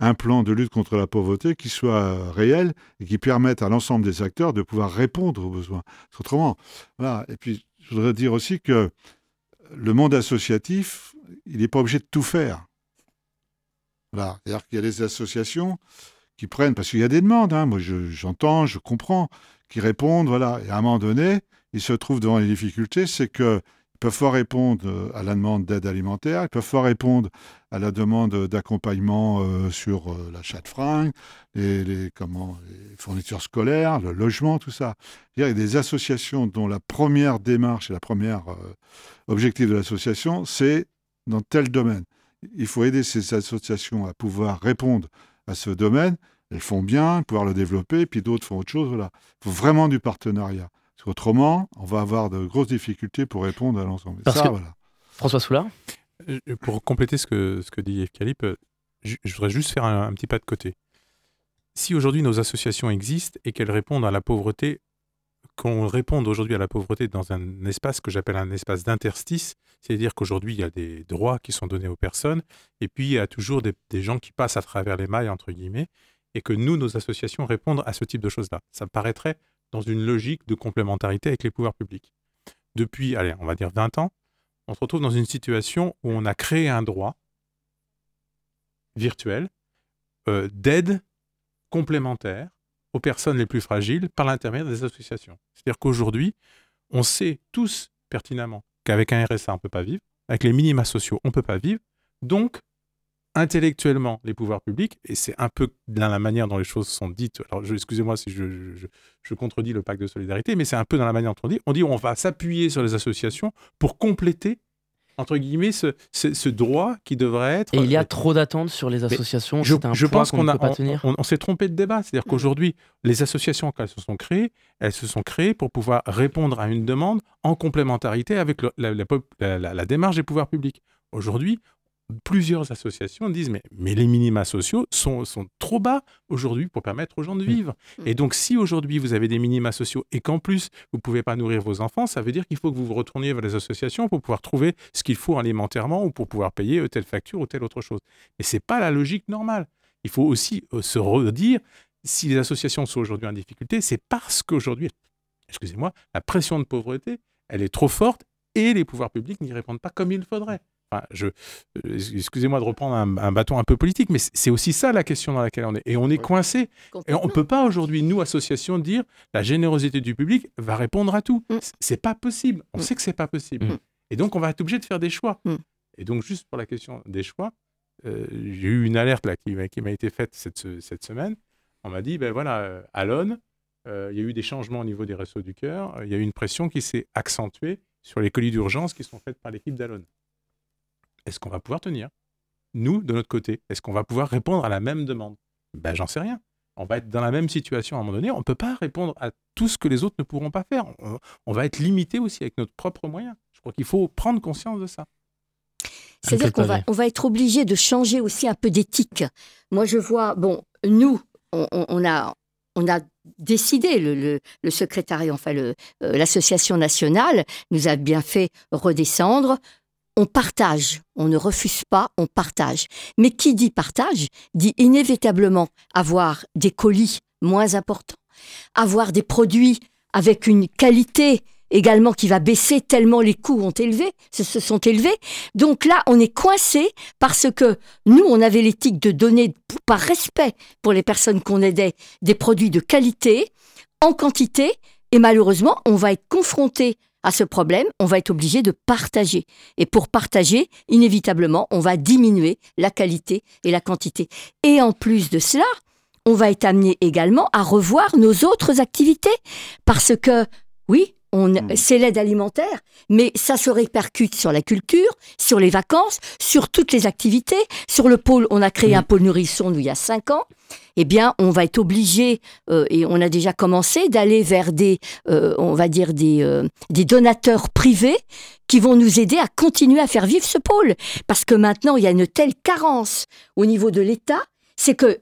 un plan de lutte contre la pauvreté qui soit réel et qui permette à l'ensemble des acteurs de pouvoir répondre aux besoins. Autrement, voilà. Et puis, je voudrais dire aussi que le monde associatif, il n'est pas obligé de tout faire. Voilà. Qu'il y a des associations qui prennent, parce qu'il y a des demandes, hein, moi je- j'entends, je comprends, qui répondent, voilà. Et à un moment donné, ils se trouvent devant les difficultés, c'est que ils peuvent pas répondre euh, à la demande d'aide alimentaire, ils peuvent pas répondre à la demande d'accompagnement euh, sur euh, l'achat de fringues, les, fournitures scolaires, le logement, tout ça. Il y a des associations dont la première démarche et la première objectif de l'association, c'est dans tel domaine. Il faut aider ces associations à pouvoir répondre à ce domaine. Elles font bien, pouvoir le développer, puis d'autres font autre chose. Voilà. Il faut vraiment du partenariat. Parce qu'autrement, on va avoir de grosses difficultés pour répondre à l'ensemble. Et Parce ça, que- voilà. François Soulard Euh, Pour compléter ce que, ce que dit Yves Calip, euh, je, je voudrais juste faire un, un petit pas de côté. Si aujourd'hui nos associations existent et qu'elles répondent à la pauvreté, qu'on réponde aujourd'hui à la pauvreté dans un espace que j'appelle un espace d'interstice, c'est-à-dire qu'aujourd'hui il y a des droits qui sont donnés aux personnes, et puis il y a toujours des, des gens qui passent à travers les mailles, entre guillemets, et que nous, nos associations, répondent à ce type de choses-là. Ça me paraîtrait dans une logique de complémentarité avec les pouvoirs publics. Depuis, allez, on va dire 20 ans, on se retrouve dans une situation où on a créé un droit virtuel euh, d'aide complémentaire aux personnes les plus fragiles par l'intermédiaire des associations. C'est-à-dire qu'aujourd'hui, on sait tous pertinemment qu'avec un RSA, on ne peut pas vivre, avec les minima sociaux, on ne peut pas vivre. Donc, intellectuellement, les pouvoirs publics, et c'est un peu dans la manière dont les choses sont dites, alors excusez-moi si je, je- je- je contredis le pacte de solidarité, mais c'est un peu dans la manière dont on dit, on dit on va s'appuyer sur les associations pour compléter, entre guillemets, ce, ce- ce droit qui devrait être... Et il y a trop d'attentes sur les associations. Je, un je pense qu'on pas on- on, on s'est trompé de débat. C'est-à-dire Mm. qu'aujourd'hui, les associations, quand elles se sont créées, elles se sont créées pour pouvoir répondre à une demande en complémentarité avec le- la, la pop- la- la- la démarche des pouvoirs publics. Aujourd'hui, plusieurs associations disent mais, mais les minima sociaux sont, sont trop bas aujourd'hui pour permettre aux gens de Mm. vivre. Et donc, si aujourd'hui vous avez des minima sociaux et qu'en plus vous ne pouvez pas nourrir vos enfants, ça veut dire qu'il faut que vous vous retourniez vers les associations pour pouvoir trouver ce qu'il faut alimentairement ou pour pouvoir payer euh, telle facture ou telle autre chose. Mais ce n'est pas la logique normale. Il faut aussi euh, se redire si les associations sont aujourd'hui en difficulté, c'est parce qu'aujourd'hui, excusez-moi, la pression de pauvreté, elle est trop forte et les pouvoirs publics n'y répondent pas comme il faudrait. Enfin, je, euh, excusez-moi de reprendre un, un bâton un peu politique, mais c'est aussi ça la question dans laquelle on est. Et on est coincé. Et on ne peut pas aujourd'hui, nous, associations, dire la générosité du public va répondre à tout. Mm. C'est pas possible. On Mm. sait que c'est pas possible. Mm. Et donc, on va être obligé de faire des choix. Mm. Et donc, juste pour la question des choix, euh, j'ai eu une alerte là, qui, m'a- qui m'a été faite cette, se- cette semaine. On m'a dit, ben voilà, euh, à l'ONU, euh, il y a eu des changements au niveau des restos du cœur. Il y a eu une pression qui s'est accentuée sur les colis d'urgence qui sont faites par l'équipe d'Alon. Est-ce qu'on va pouvoir tenir? Nous, de notre côté, est-ce qu'on va pouvoir répondre à la même demande? Ben, j'en sais rien. On va être dans la même situation à un moment donné. On ne peut pas répondre à tout ce que les autres ne pourront pas faire. On, va être limité aussi avec notre propre moyen. Je crois qu'il faut prendre conscience de ça. C'est-à-dire qu'on va, on va être obligé de changer aussi un peu d'éthique. Moi, je vois, bon, nous, on, a, on a décidé, le, le- secrétariat, enfin euh, l'association nationale nous a bien fait redescendre. On partage, on ne refuse pas, on partage. Mais qui dit partage dit inévitablement avoir des colis moins importants, avoir des produits avec une qualité également qui va baisser tellement les coûts ont élevé, se, sont élevés. Donc là, on est coincé parce que nous, on avait l'éthique de donner, par respect pour les personnes qu'on aidait, des produits de qualité, en quantité, et malheureusement, on va être confronté à ce problème, on va être obligé de partager. Et pour partager, inévitablement, on va diminuer la qualité et la quantité. Et en plus de cela, on va être amené également à revoir nos autres activités. Parce que, oui, On, Mm. C'est l'aide alimentaire, mais ça se répercute sur la culture, sur les vacances, sur toutes les activités. Sur le pôle, on a créé Mm. un pôle nourrisson nous, il y a cinq ans. Eh bien, on va être obligé, euh, et on a déjà commencé, d'aller vers des, euh, on va dire des, euh, des donateurs privés qui vont nous aider à continuer à faire vivre ce pôle. Parce que maintenant, il y a une telle carence au niveau de l'État, c'est que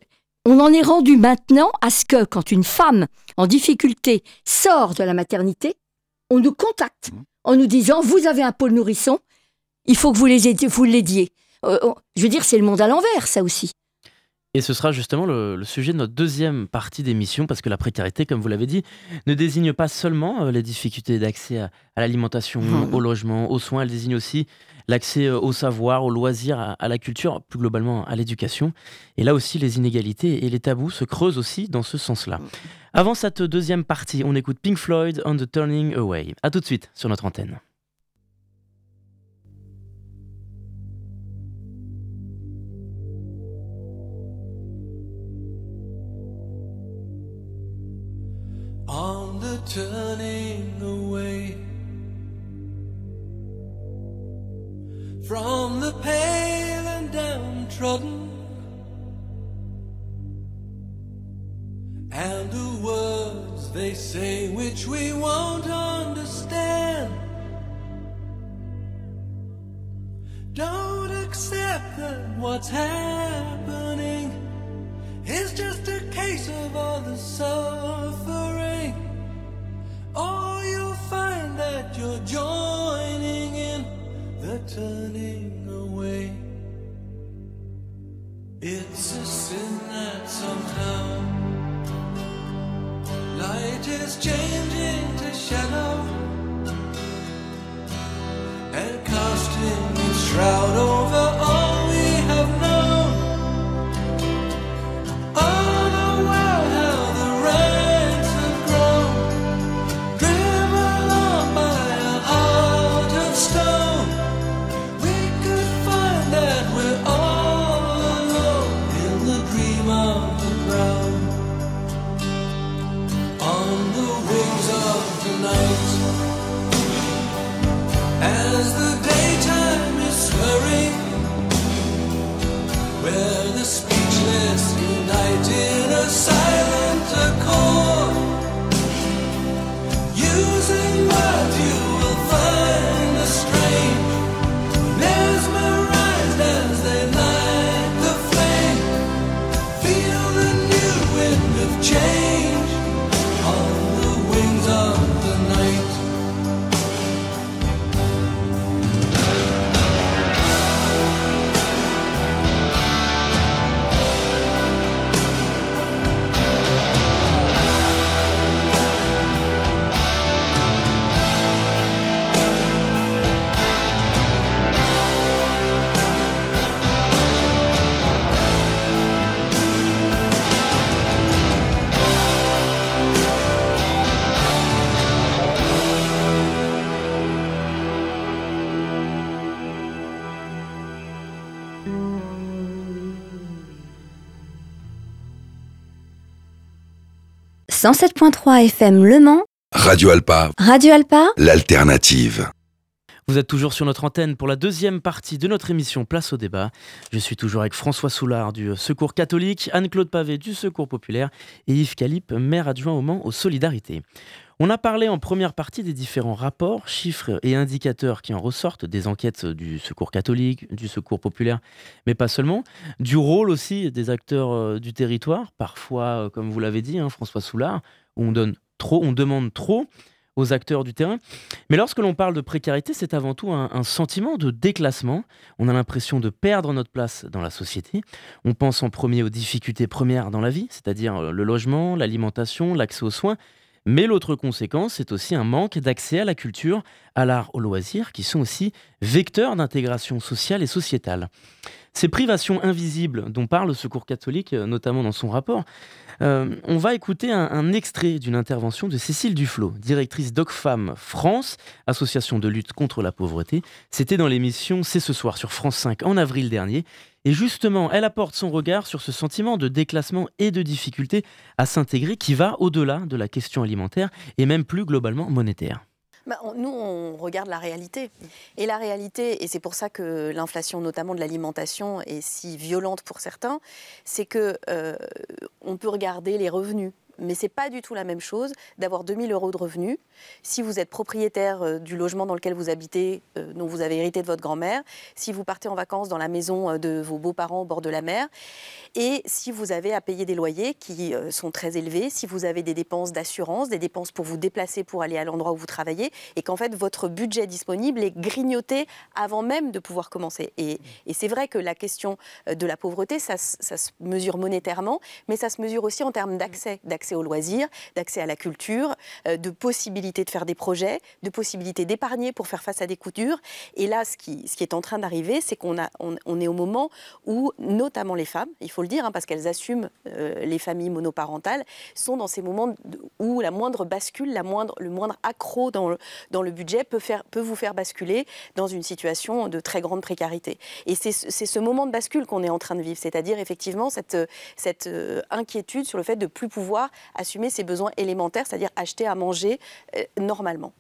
on en est rendu maintenant à ce que quand une femme en difficulté sort de la maternité, on nous contacte en nous disant vous avez un pôle nourrisson, il faut que vous les aidiez, vous l'aidiez. Euh, je veux dire, c'est le monde à l'envers, ça aussi. Et ce sera justement le, le sujet de notre deuxième partie d'émission, parce que la précarité, comme vous l'avez dit, ne désigne pas seulement euh, les difficultés d'accès à, à l'alimentation, au logement, aux soins, elle désigne aussi l'accès euh, au savoir, au loisir, à, à la culture, plus globalement à l'éducation. Et là aussi, les inégalités et les tabous se creusent aussi dans ce sens-là. Avant cette deuxième partie, on écoute Pink Floyd on the Turning Away. A tout de suite sur notre antenne. On the turning away from the pale and downtrodden and the words they say which we won't understand. Don't accept that what's happening is just a case of all the suffering. Or you'll find that you're joining in the turning away. It's a sin that somehow light is changing to shadow 107.3 FM Le Mans, Radio Alpa, Radio Alpa, l'alternative. Vous êtes toujours sur notre antenne pour la deuxième partie de notre émission Place au débat. Je suis toujours avec François Soulard du Secours catholique, Anne-Claude Pavé du Secours populaire et Yves Calip, maire adjoint au Mans aux Solidarités. On a parlé en première partie des différents rapports, chiffres et indicateurs qui en ressortent des enquêtes du Secours catholique, du Secours populaire, mais pas seulement, du rôle aussi des acteurs euh, du territoire, parfois, euh, comme vous l'avez dit, hein, François Soulard, où on donne trop, on demande trop aux acteurs du terrain. Mais lorsque l'on parle de précarité, c'est avant tout un, sentiment de déclassement. On a l'impression de perdre notre place dans la société. On pense en premier aux difficultés premières dans la vie, c'est-à-dire euh, le logement, l'alimentation, l'accès aux soins. Mais l'autre conséquence, c'est aussi un manque d'accès à la culture, à l'art, aux loisirs, qui sont aussi vecteurs d'intégration sociale et sociétale. Ces privations invisibles dont parle le Secours catholique, euh, notamment dans son rapport, euh, on va écouter un, un extrait d'une intervention de Cécile Duflot, directrice d'Ocfam France, association de lutte contre la pauvreté. C'était dans l'émission C'est ce soir sur France 5 en avril dernier. Et justement, elle apporte son regard sur ce sentiment de déclassement et de difficulté à s'intégrer qui va au-delà de la question alimentaire et même plus globalement monétaire. Bah, on- nous, on regarde la réalité. Et la réalité, et c'est pour ça que l'inflation, notamment de l'alimentation, est si violente pour certains, c'est que euh, peut regarder les revenus. Mais c'est pas du tout la même chose d'avoir 2000 euros de revenus si vous êtes propriétaire euh, du logement dans lequel vous habitez, euh, dont vous avez hérité de votre grand-mère, si vous partez en vacances dans la maison euh, de vos beaux-parents au bord de la mer, et si vous avez à payer des loyers qui sont très élevés, si vous avez des dépenses d'assurance, des dépenses pour vous déplacer pour aller à l'endroit où vous travaillez, et qu'en fait votre budget disponible est grignoté avant même de pouvoir commencer. Et, c'est vrai que la question de la pauvreté, ça se mesure monétairement, mais ça se mesure aussi en termes d'accès, d'accès aux loisirs, d'accès à la culture, euh, de possibilité de faire des projets, de possibilité d'épargner pour faire face à des coups durs. Et là, ce qui, est en train d'arriver, c'est qu'on est au moment où, notamment les femmes, il faut le dire, hein, parce qu'elles assument euh, les familles monoparentales, sont dans ces moments où la moindre bascule, la moindre, le moindre accro dans le, budget peut, vous faire basculer dans une situation de très grande précarité. Et c'est ce moment de bascule qu'on est en train de vivre, c'est-à-dire effectivement cette, cette euh, inquiétude sur le fait de plus pouvoir assumer ses besoins élémentaires, c'est-à-dire acheter à manger euh, normalement.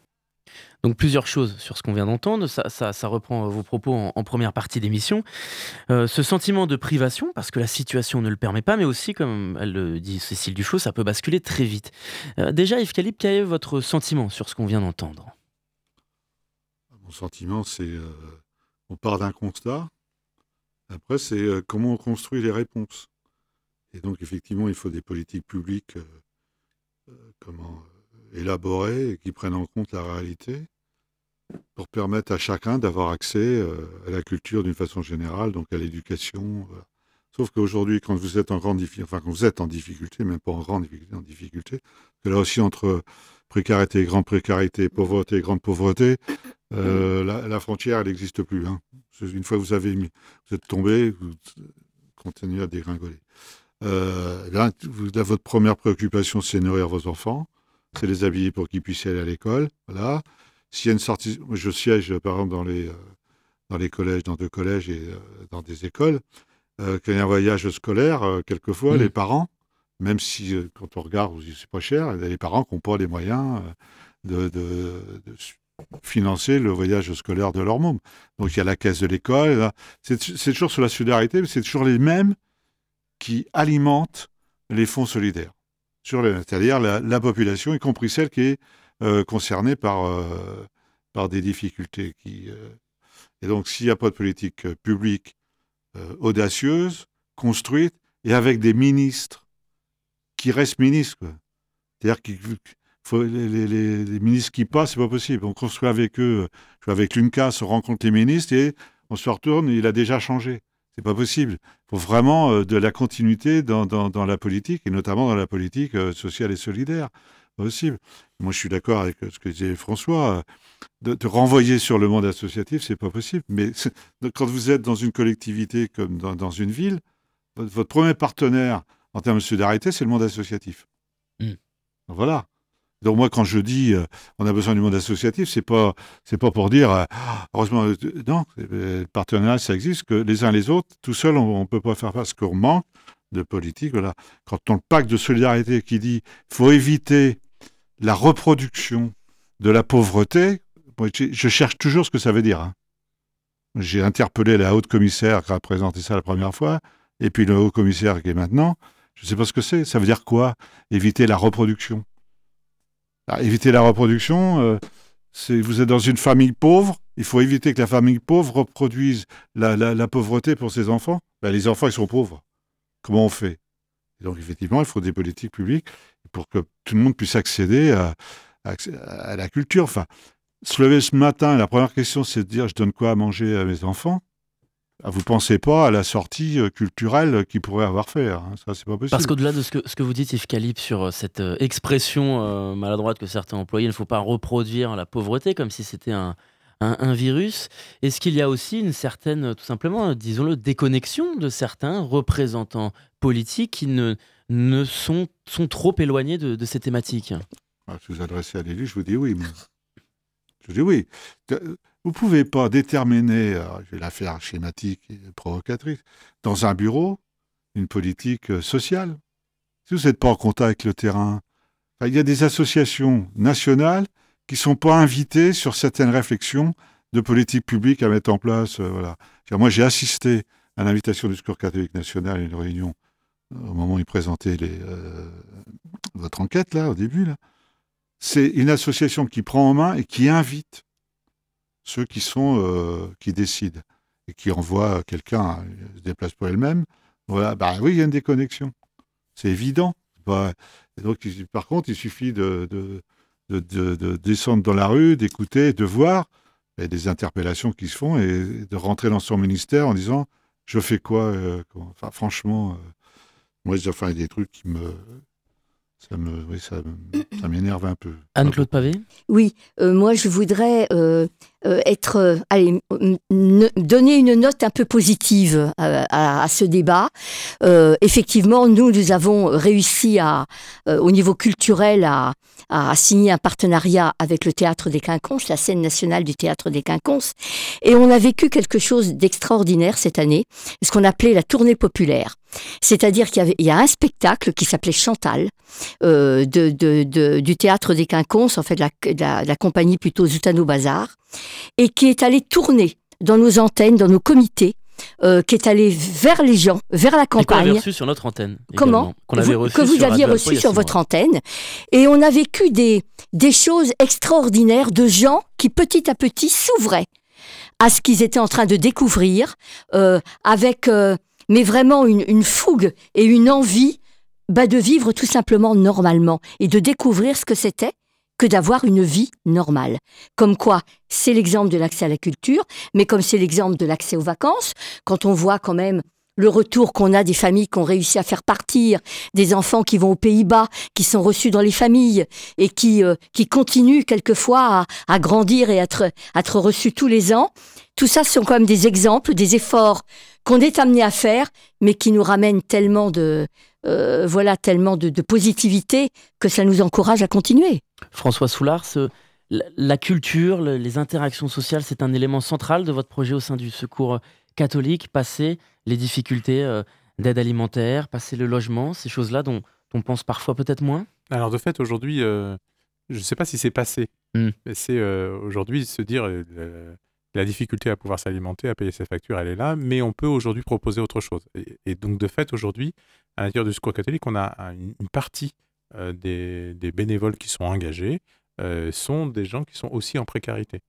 Donc plusieurs choses sur ce qu'on vient d'entendre, ça, ça- ça reprend euh, vos propos en, en première partie d'émission. Euh, ce sentiment de privation, parce que la situation ne le permet pas, mais aussi, comme elle le dit Cécile Dufaux, ça peut basculer très vite. Euh, déjà, Yves Calip, quel est votre sentiment sur ce qu'on vient d'entendre? Mon sentiment, c'est euh, on part d'un constat. Après, c'est euh, comment on construit les réponses. Et donc, effectivement, il faut des politiques publiques euh, euh, comment, euh, élaborées et qui prennent en compte la réalité pour permettre à chacun d'avoir accès euh, à la culture d'une façon générale, donc à l'éducation. voilà. Sauf qu'aujourd'hui, quand vous êtes en grande difficulté, enfin quand vous êtes en difficulté, même pas en grande difficulté, en difficulté, que là aussi entre précarité et grande précarité, pauvreté et grande pauvreté, euh, la, la frontière, elle n'existe plus. hein. Une fois que vous avez mis, vous êtes tombé, vous continuez à dégringoler. Euh, là, vous- là, votre première préoccupation, c'est nourrir vos enfants, c'est les habiller pour qu'ils puissent aller à l'école. Voilà. S'il y a une sortie, je siège par exemple dans les, euh, dans les collèges, dans deux collèges et euh, dans des écoles. Euh, quand il y a un voyage scolaire, euh, quelquefois, Mhm. les parents, même si euh, quand on regarde, on se dit c'est pas cher, les parents n'ont pas les moyens de, de- de su- financer le voyage scolaire de leur môme. Donc il y a la caisse de l'école. c'est toujours sur la solidarité, mais c'est toujours les mêmes qui alimentent les fonds solidaires. Sur C'est-à-dire la, la population, y compris celle qui est euh, concernée par, euh, par des difficultés. Qui, euh, Et donc s'il n'y a pas de politique publique audacieuse, construite, et avec des ministres qui restent ministres. C'est-à-dire qu'il faut les, ministres qui passent, c'est pas possible. On construit avec eux, avec l'UNCAS, on rencontre les ministres et on se retourne, il a déjà changé. C'est pas possible. Il faut vraiment euh, de la continuité dans, dans- dans la politique, et notamment dans la politique euh, sociale et solidaire. Pas possible. Moi, je suis d'accord avec euh, ce que disait François. De, de renvoyer sur le monde associatif, c'est pas possible. Mais quand vous êtes dans une collectivité comme dans, dans une ville, votre, votre premier partenaire en termes de solidarité, c'est le monde associatif. Mm. Donc, Voilà. Donc moi, quand je dis euh, on a besoin du monde associatif, c'est pas c'est pas pour dire euh, Ah, heureusement euh, non, euh, le partenariat ça existe que les uns les autres, tout seul on, on peut pas faire parce qu'on manque de politique. Quand on le pacte de solidarité qui dit faut éviter la reproduction de la pauvreté, je cherche toujours ce que ça veut dire. hein. J'ai interpellé la haute commissaire qui a présenté ça la première fois, et puis le haut commissaire qui est maintenant. Je ne sais pas ce que c'est. Ça veut dire quoi Éviter la reproduction? Ah, éviter la reproduction, euh, vous êtes dans une famille pauvre, il faut éviter que la famille pauvre reproduise la, pauvreté pour ses enfants. Ben, les enfants, ils sont pauvres. Comment on fait? Donc, effectivement, il faut des politiques publiques pour que tout le monde puisse accéder à, à- la culture. Enfin, se lever ce matin, la première question, c'est de dire je donne quoi à manger à mes enfants? Vous pensez pas à la sortie euh, culturelle qu'ils pourraient avoir fait. hein. Ça, c'est pas possible. Parce qu'au-delà de ce que, ce que vous dites, Yves Calip, sur euh, cette euh, expression euh, maladroite que certains emploient, il ne faut pas reproduire la pauvreté comme si c'était un, un- un virus. Est-ce qu'il y a aussi une certaine, tout simplement, disons-le, déconnexion de certains représentants politiques qui ne, ne sont, sont trop éloignés de, de ces thématiques? Ah, si vous adressez à l'élu, je vous dis oui. Je vous dis oui. Vous ne pouvez pas déterminer, alors, je vais la faire schématique et provocatrice, dans un bureau, une politique euh, sociale. Si vous n'êtes pas en contact avec le terrain, il y a des associations nationales qui sont pas invités sur certaines réflexions de politique publique à mettre en place. euh, voilà. Moi, j'ai assisté à l'invitation du Secours catholique national à une réunion euh, au moment où ils présentaient les, euh, votre enquête, là, au début. C'est une association qui prend en main et qui invite ceux qui sont euh, qui décident et qui envoie quelqu'un euh, se déplace pour elle-même. Voilà, bah oui, il y a une déconnexion. C'est évident. Bah, et donc, il- par contre, il suffit de, de, de, de- de descendre dans la rue, d'écouter, de voir il y a des interpellations qui se font et de rentrer dans son ministère en disant je fais quoi euh, Enfin, franchement, euh, moi, j'ai enfin des trucs qui me ça me oui, ça, m'énerve un peu. Anne-Claude Pavé? Oui, euh, moi je voudrais euh, euh, être, euh, allez, m- n- donner une note un peu positive à, à- à ce débat. Euh, effectivement, nous, nous avons réussi à, euh, au niveau culturel à, à signer un partenariat avec le Théâtre des Quinconces, la scène nationale du Théâtre des Quinconces, et on a vécu quelque chose d'extraordinaire cette année, ce qu'on appelait la tournée populaire. C'est-à-dire qu'il y, y a un spectacle qui s'appelait Chantal, euh, de, de- de- du théâtre des Quinconces, en fait, de la, la- la compagnie plutôt Zoutano Bazar, et qui est allé tourner dans nos antennes, dans nos comités, euh, qui est allé vers les gens, vers la Et qu'on avait campagne. reçu sur notre antenne. Comment également, Qu'on avait Vous- reçu Que vous sur aviez reçu sur votre antenne. Et on a vécu des, des choses extraordinaires de gens qui petit à petit s'ouvraient à ce qu'ils étaient en train de découvrir, euh, avec euh, mais vraiment une, une fougue et une envie bah, de vivre tout simplement normalement et de découvrir ce que c'était que d'avoir une vie normale. Comme quoi, c'est l'exemple de l'accès à la culture, mais comme c'est l'exemple de l'accès aux vacances, quand on voit quand même le retour qu'on a des familles qui ont réussi à faire partir, des enfants qui vont aux Pays-Bas, qui sont reçus dans les familles et qui, euh, qui continuent quelquefois à, à grandir et à être, à être reçus tous les ans. Tout ça sont quand même des exemples, des efforts qu'on est amené à faire, mais qui nous ramènent tellement de, euh, voilà, tellement de, de positivité que ça nous encourage à continuer. François Soulard, ce- la, la culture, le- les interactions sociales, c'est un élément central de votre projet au sein du secours catholique, passer les difficultés euh, d'aide alimentaire, passer le logement, ces choses-là dont on pense parfois peut-être moins Alors de fait, aujourd'hui, euh, je ne sais pas si c'est passé, Hmm. mais c'est euh, aujourd'hui se dire euh, la difficulté à pouvoir s'alimenter, à payer ses factures, elle est là, mais on peut aujourd'hui proposer autre chose. Et, et donc de fait, aujourd'hui, à l'intérieur du Secours catholique, on a un- une, une partie euh, des, des bénévoles qui sont engagés euh, sont des gens qui sont aussi en précarité.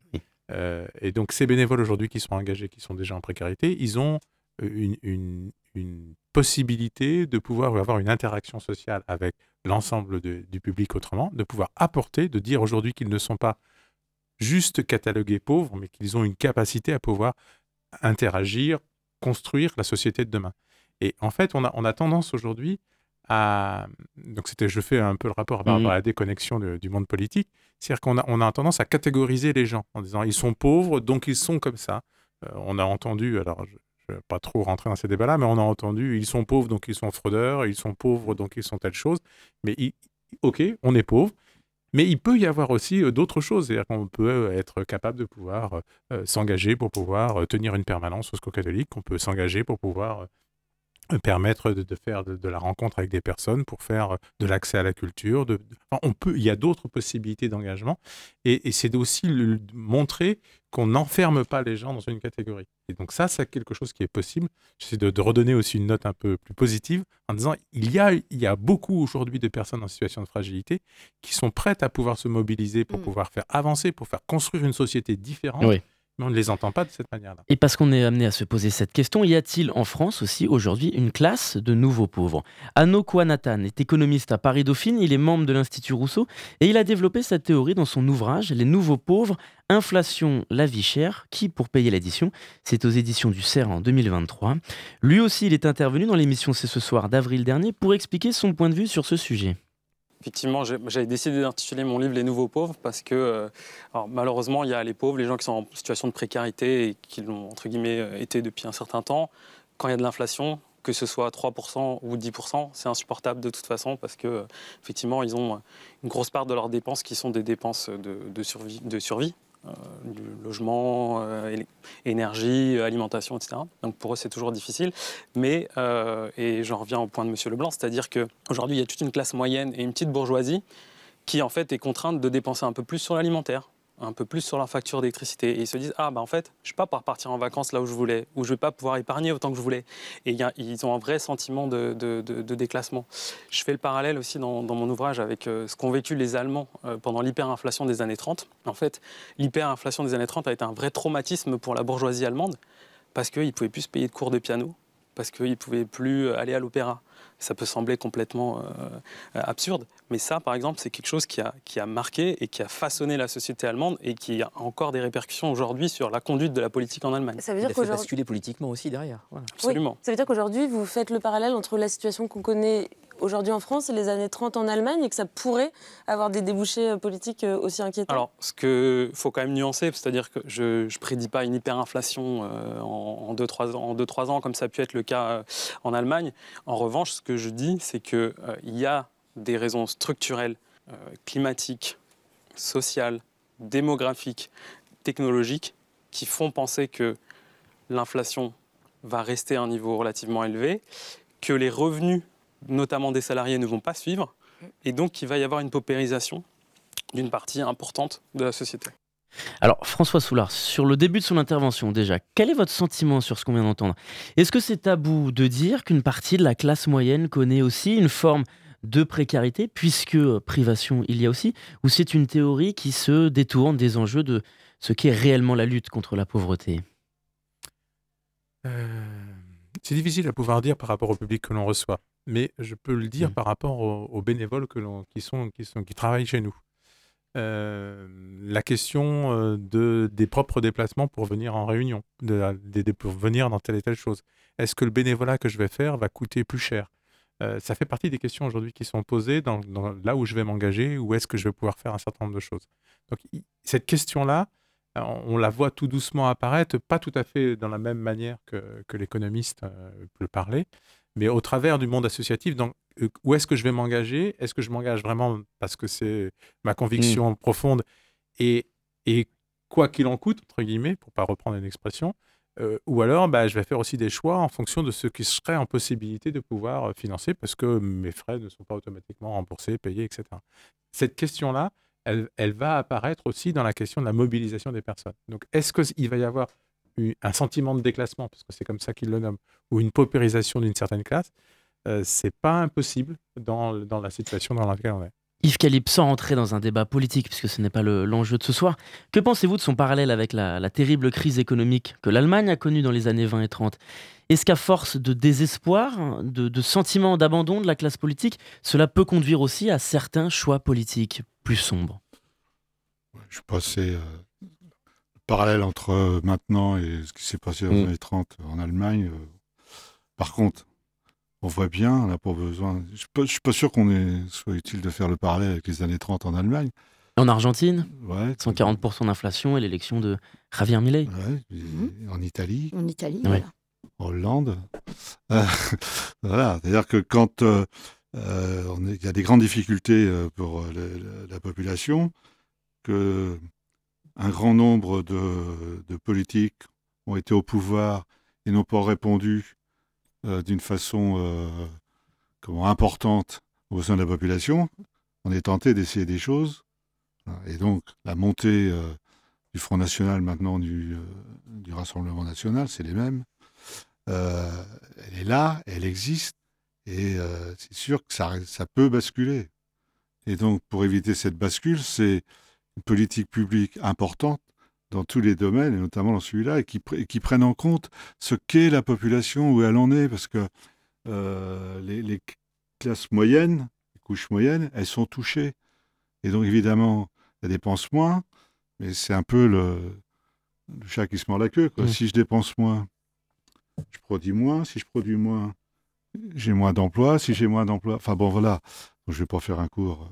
Euh, et donc ces bénévoles aujourd'hui qui sont engagés, qui sont déjà en précarité, ils ont une, une- une possibilité de pouvoir avoir une interaction sociale avec l'ensemble du public autrement, de pouvoir apporter, de dire aujourd'hui qu'ils ne sont pas juste catalogués pauvres, mais qu'ils ont une capacité à pouvoir interagir, construire la société de demain. Et en fait, on a, on a tendance aujourd'hui à... Donc c'était, je fais un peu le rapport par rapport à la déconnexion de- du monde politique, c'est-à-dire qu'on a, on a tendance à catégoriser les gens en disant ils sont pauvres, donc ils sont comme ça. Euh, on a entendu, alors je ne vais pas trop rentrer dans ces débats-là, mais on a entendu ils sont pauvres, donc ils sont fraudeurs, ils sont pauvres, donc ils sont telle chose. Mais il- ok, on est pauvre, mais il peut y avoir aussi d'autres choses. C'est-à-dire qu'on peut être capable de pouvoir s'engager pour pouvoir tenir une permanence au secours catholique, on peut s'engager pour pouvoir permettre de, de faire de, de la rencontre avec des personnes, pour faire euh, de l'accès à la culture. De, de- enfin, on peut, il y a d'autres possibilités d'engagement. Et, et c'est aussi le- montrer qu'on n'enferme pas les gens dans une catégorie. Et donc ça, c'est quelque chose qui est possible. J'essaie de, de redonner aussi une note un peu plus positive en disant il y a, il y a beaucoup aujourd'hui de personnes en situation de fragilité qui sont prêtes à pouvoir se mobiliser pour pouvoir faire avancer, pour faire construire une société différente. Oui. Mais on ne les entend pas de cette manière-là. Et parce qu'on est amené à se poser cette question, y a-t-il en France aussi aujourd'hui une classe de nouveaux pauvres? Anno Kouanatan est économiste à Paris-Dauphine, il est membre de l'Institut Rousseau et il a développé cette théorie dans son ouvrage Les nouveaux pauvres, inflation, la vie chère, qui pour payer l'édition C'est aux éditions du CERF en 2023. Lui aussi, il est intervenu dans l'émission C'est ce soir d'avril dernier pour expliquer son point de vue sur ce sujet. Effectivement, j'avais décidé d'intituler mon livre Les nouveaux pauvres parce que, euh, malheureusement, il y a les pauvres, les gens qui sont en situation de précarité et qui l'ont, euh, été depuis un certain temps. Quand il y a de l'inflation, que ce soit 3% ou 10%, c'est insupportable de toute façon parce que, euh, ils ont une grosse part de leurs dépenses qui sont des dépenses. De survie. Euh, du logement, euh, énergie, euh, alimentation, etc. Donc pour eux, c'est toujours difficile. Mais, et j'en reviens au point de M. Leblanc, c'est-à-dire qu'aujourd'hui, il y a toute une classe moyenne et une petite bourgeoisie qui en fait est contrainte de dépenser un peu plus sur l'alimentaire, un peu plus sur leur facture d'électricité. Et ils se disent Ah, bah en fait, je ne vais pas pouvoir partir en vacances là où je voulais, ou je ne vais pas pouvoir épargner autant que je voulais. Et ils ont un vrai sentiment de, déclassement. Je fais le parallèle aussi dans, dans mon ouvrage avec euh, ce qu'ont vécu les Allemands euh, pendant l'hyperinflation des années 30. En fait, l'hyperinflation des années 30 a été un vrai traumatisme pour la bourgeoisie allemande, parce qu'ils ne pouvaient plus se payer de cours de piano, parce qu'ils ne pouvaient plus aller à l'opéra. Ça peut sembler complètement euh, absurde, mais ça, par exemple, c'est quelque chose qui a, qui a marqué et qui a façonné la société allemande et qui a encore des répercussions aujourd'hui sur la conduite de la politique en Allemagne. Ça veut dire qu'aujourd'hui- basculer politiquement aussi derrière. Voilà. Absolument. Oui, ça veut dire qu'aujourd'hui, vous faites le parallèle entre la situation qu'on connaît aujourd'hui en France et les années 30 en Allemagne et que ça pourrait avoir des débouchés euh, politiques euh, aussi inquiétants Alors, ce qu'il faut quand même nuancer, c'est-à-dire que je ne prédis pas une hyperinflation euh, en 2-3 ans, comme ça a pu être le cas euh, en Allemagne. En revanche, ce que je dis, c'est qu'il y a des raisons structurelles, euh, climatiques, sociales, démographiques, technologiques, qui font penser que l'inflation va rester à un niveau relativement élevé, que les revenus, notamment des salariés, ne vont pas suivre, et donc qu'il va y avoir une paupérisation d'une partie importante de la société. Alors, François Soulard, sur le début de son intervention, déjà, quel est votre sentiment sur ce qu'on vient d'entendre? Est-ce que c'est tabou de dire qu'une partie de la classe moyenne connaît aussi une forme de précarité, puisque euh, privation il y a aussi, ou c'est une théorie qui se détourne des enjeux de ce qu'est réellement la lutte contre la pauvreté? Euh, C'est difficile à pouvoir dire par rapport au public que l'on reçoit, mais je peux le dire par rapport aux, aux bénévoles que qui, sont, qui, sont, qui travaillent chez nous. Euh, la question euh, de, des propres déplacements pour venir en réunion, de pour venir dans telle et telle chose. Est-ce que le bénévolat que je vais faire va coûter plus cher? Euh, Ça fait partie des questions aujourd'hui qui sont posées dans, dans là où je vais m'engager, où est-ce que je vais pouvoir faire un certain nombre de choses. Donc cette question-là, on la voit tout doucement apparaître, pas tout à fait dans la même manière que, que l'économiste euh, peut le parler, mais au travers du monde associatif. Donc, euh, où est-ce que je vais m'engager? Est-ce que je m'engage vraiment parce que c'est ma conviction profonde et, et quoi qu'il en coûte, entre guillemets, pour pas reprendre une expression, euh, ou alors bah, je vais faire aussi des choix en fonction de ce qui serait en possibilité de pouvoir euh, financer parce que mes frais ne sont pas automatiquement remboursés, payés, etc. Cette question-là, elle, elle va apparaître aussi dans la question de la mobilisation des personnes. Donc, est-ce qu'il va y avoir un sentiment de déclassement, parce que c'est comme ça qu'ils le nomment, ou une paupérisation d'une certaine classe euh, C'est pas impossible dans, dans la situation dans laquelle on est. Yves Calip, sans rentrer dans un débat politique, puisque ce n'est pas le- l'enjeu de ce soir, que pensez-vous de son parallèle avec la, la terrible crise économique que l'Allemagne a connue dans les années 20 et 30 Est-ce qu'à force de désespoir, de, de sentiment d'abandon de la classe politique, cela peut conduire aussi à certains choix politiques plus sombres? Je suis passé euh, parallèle entre euh, maintenant et ce qui s'est passé dans les Mm. années 30 en Allemagne. euh, par contre, on voit bien, on n'a pas besoin. Je ne suis, pas- sûr qu'on soit utile de faire le parallèle avec les années 30 en Allemagne. En Argentine, Ouais, 140% d'inflation et l'élection de Javier Milei. ouais, et en Italie. En Italie, Ouais. voilà. en Hollande. Euh, voilà, c'est-à-dire que quand euh, euh, il y a des grandes difficultés pour le- la population, que un grand nombre de, politiques ont été au pouvoir et n'ont pas répondu euh, d'une façon euh, importante aux besoins de la population, on est tenté d'essayer des choses. Et donc, la montée euh, du Front National, maintenant du, du Rassemblement National, c'est les mêmes. Elle est là, elle existe, et c'est sûr que ça, ça peut basculer. Et donc, pour éviter cette bascule, c'est politique publique importante dans tous les domaines, et notamment dans celui-là, et qui, et qui prennent en compte ce qu'est la population, où elle en est, parce que euh, les, les classes moyennes, les couches moyennes, elles sont touchées. Et donc, évidemment, elles dépensent moins, mais c'est un peu le, le chat qui se mord la queue. quoi. Mm. Si je dépense moins, je produis moins. Si je produis moins, j'ai moins d'emplois. Si j'ai moins d'emplois, enfin bon, voilà. Donc, je vais pas faire un cours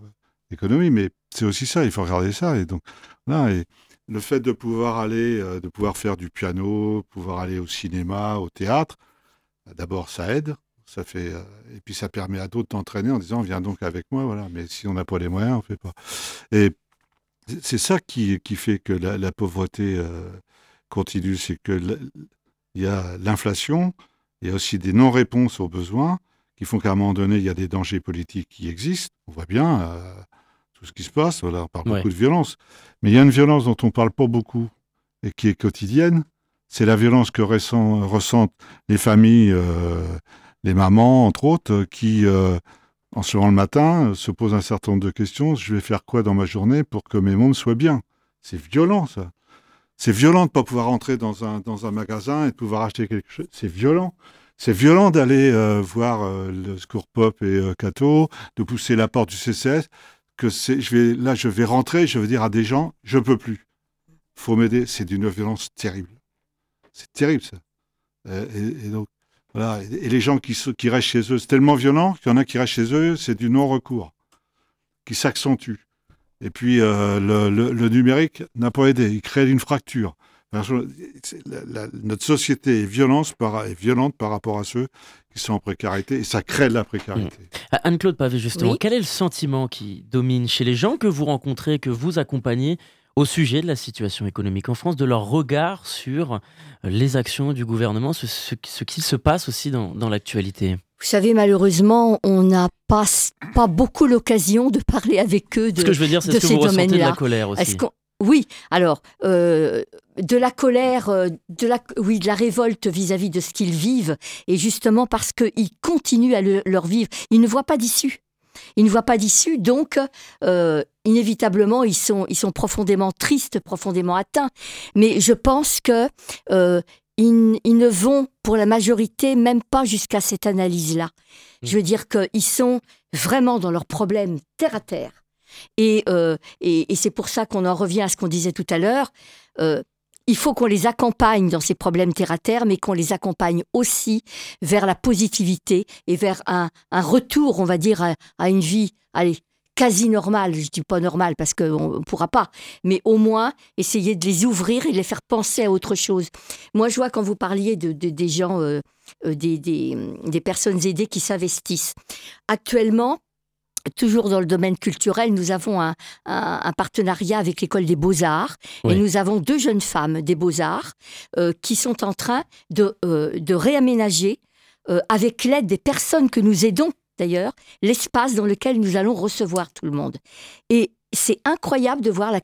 d'économie, mais c'est aussi ça. Il faut regarder ça. Et donc, le fait de pouvoir aller, euh, de pouvoir faire du piano, pouvoir aller au cinéma, au théâtre, euh, d'abord, ça aide. Ça fait, euh, et puis ça permet à d'autres d'entraîner en disant viens donc avec moi, voilà. Mais si on n'a pas les moyens, on fait pas. Et c'est- ça qui, fait que la, pauvreté euh, continue, c'est que il y a l'inflation, il y a aussi des non-réponses aux besoins qui font qu'à un moment donné, il y a des dangers politiques qui existent. On voit bien, tout ce qui se passe, voilà, par Ouais. beaucoup de violence. Mais il y a une violence dont on parle pas beaucoup et qui est quotidienne. C'est la violence que ressent- ressentent les familles, euh, les mamans, entre autres, qui, euh, en se levant le matin, se posent un certain nombre de questions. Je vais faire quoi dans ma journée pour que mes mômes soient bien? C'est violent, ça. C'est violent de ne pas pouvoir entrer dans un, dans un magasin et de pouvoir acheter quelque chose. C'est violent. C'est violent d'aller euh, voir euh, le Secours Pop et euh, Cato, de pousser la porte du CCS. Que je vais, là, je vais rentrer, je vais dire à des gens, je peux plus. Faut m'aider. C'est d'une violence terrible. C'est terrible, ça. Euh, et, donc, voilà. Et, les gens qui, restent chez eux, c'est tellement violent qu'il y en a qui restent chez eux, c'est du non-recours, qui s'accentue. Et puis, euh, le, numérique n'a pas aidé. Il crée une fracture. Notre société est violente par rapport à ceux qui sont en précarité et ça crée de la précarité. Ah, Anne-Claude Pavé, justement, Oui. quel est le sentiment qui domine chez les gens que vous rencontrez, que vous accompagnez au sujet de la situation économique en France, de leur regard sur les actions du gouvernement, ce, ce- ce qui se passe aussi dans, dans l'actualité? Vous savez, malheureusement, on n'a pas, pas beaucoup l'occasion de parler avec eux de, Ce que je veux dire, c'est ce que ces vous ressentez de la colère aussi. Est-ce qu'on- Oui, alors, euh, de la colère, euh, de la, oui, de la révolte vis-à-vis de ce qu'ils vivent, et justement parce qu'ils continuent à le- leur vivre, ils ne voient pas d'issue. Ils ne voient pas d'issue, donc euh, inévitablement ils sont, ils sont profondément tristes, profondément atteints. Mais je pense que euh, ils, ils ne vont pour la majorité même pas jusqu'à cette analyse-là. Je veux dire qu'ils sont vraiment dans leurs problèmes terre à terre. Et, euh, et, c'est pour ça qu'on en revient à ce qu'on disait tout à l'heure. Euh, il faut qu'on les accompagne dans ces problèmes terre à terre, mais qu'on les accompagne aussi vers la positivité et vers un, retour, on va dire, à, une vie, allez, quasi normale. Je dis pas normale parce qu'on ne pourra pas, mais au moins essayer de les ouvrir et de les faire penser à autre chose. Moi, je vois quand vous parliez de, de- des gens, euh, des personnes aidées qui s'investissent. Actuellement, Toujours dans le domaine culturel, nous avons un, un- un partenariat avec l'école des beaux-arts Oui. et nous avons deux jeunes femmes des beaux-arts euh, qui sont en train de, euh, de réaménager, euh, avec l'aide des personnes que nous aidons d'ailleurs, l'espace dans lequel nous allons recevoir tout le monde. Et c'est incroyable de voir la-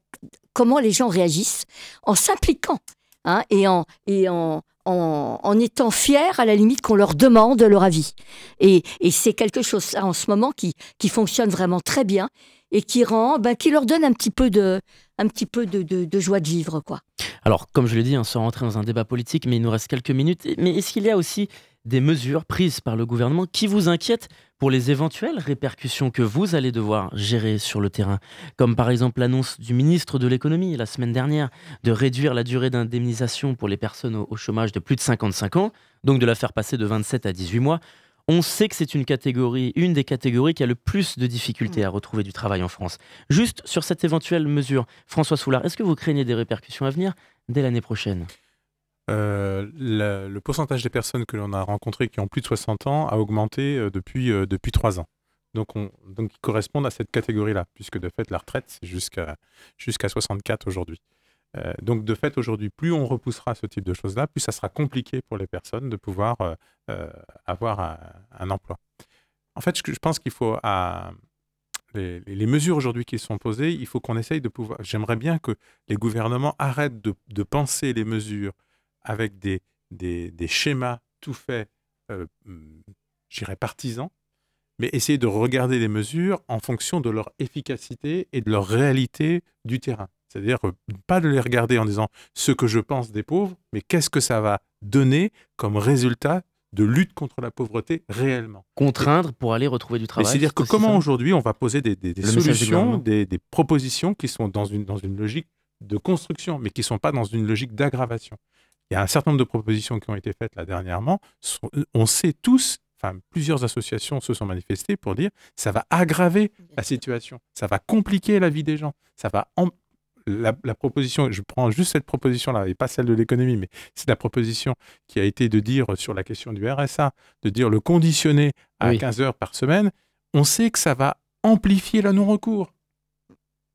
comment les gens réagissent en s'impliquant hein, et, en, et en, en, étant fiers à la limite qu'on leur demande leur avis. Et, c'est quelque chose en ce moment qui, qui fonctionne vraiment très bien et qui rend, ben, qui leur donne un petit peu de, un petit peu de- de joie de vivre, quoi. Alors, comme je l'ai dit, hein, sans rentrer dans un débat politique, mais il nous reste quelques minutes. Mais est-ce qu'il y a aussi des mesures prises par le gouvernement qui vous inquiètent pour les éventuelles répercussions que vous allez devoir gérer sur le terrain Comme par exemple l'annonce du ministre de l'économie la semaine dernière de réduire la durée d'indemnisation pour les personnes au, chômage de plus de 55 ans, donc de la faire passer de 27 à 18 mois. On sait que c'est une catégorie, une des catégories qui a le plus de difficultés à retrouver du travail en France. Juste sur cette éventuelle mesure, François Soulard, est-ce que vous craignez des répercussions à venir dès l'année prochaine? Euh, le pourcentage des personnes que l'on a rencontrées qui ont plus de 60 ans a augmenté euh, depuis, euh, depuis 3 ans. Donc, on, donc, ils correspondent à cette catégorie-là, puisque de fait, la retraite, c'est jusqu'à jusqu'à 64 aujourd'hui. Donc, de fait, aujourd'hui, plus on repoussera ce type de choses-là, plus ça sera compliqué pour les personnes de pouvoir avoir un, emploi. En fait, je, pense qu'il faut, les- les mesures aujourd'hui qui sont posées, il faut qu'on essaye de pouvoir. J'aimerais bien que les gouvernements arrêtent de, de penser les mesures avec des, des, des schémas tout faits, euh, je dirais partisans, mais essayer de regarder les mesures en fonction de leur efficacité et de leur réalité du terrain. C'est-à-dire euh, pas de les regarder en disant ce que je pense des pauvres, mais qu'est-ce que ça va donner comme résultat de lutte contre la pauvreté réellement. Contraindre pour aller retrouver du travail C'est-à-dire que comment aujourd'hui on va poser des, des- des solutions, des, des propositions qui sont dans une, dans une logique de construction, mais qui ne sont pas dans une logique d'aggravation. Il y a un certain nombre de propositions qui ont été faites là dernièrement. Sont- on sait tous, enfin plusieurs associations se sont manifestées pour dire ça va aggraver la situation, ça va compliquer la vie des gens, ça va la, la proposition, je prends juste cette proposition-là, et pas celle de l'économie, mais c'est la proposition qui a été de dire sur la question du RSA, de dire le conditionner à Oui. 15 heures par semaine, on sait que ça va amplifier le non-recours.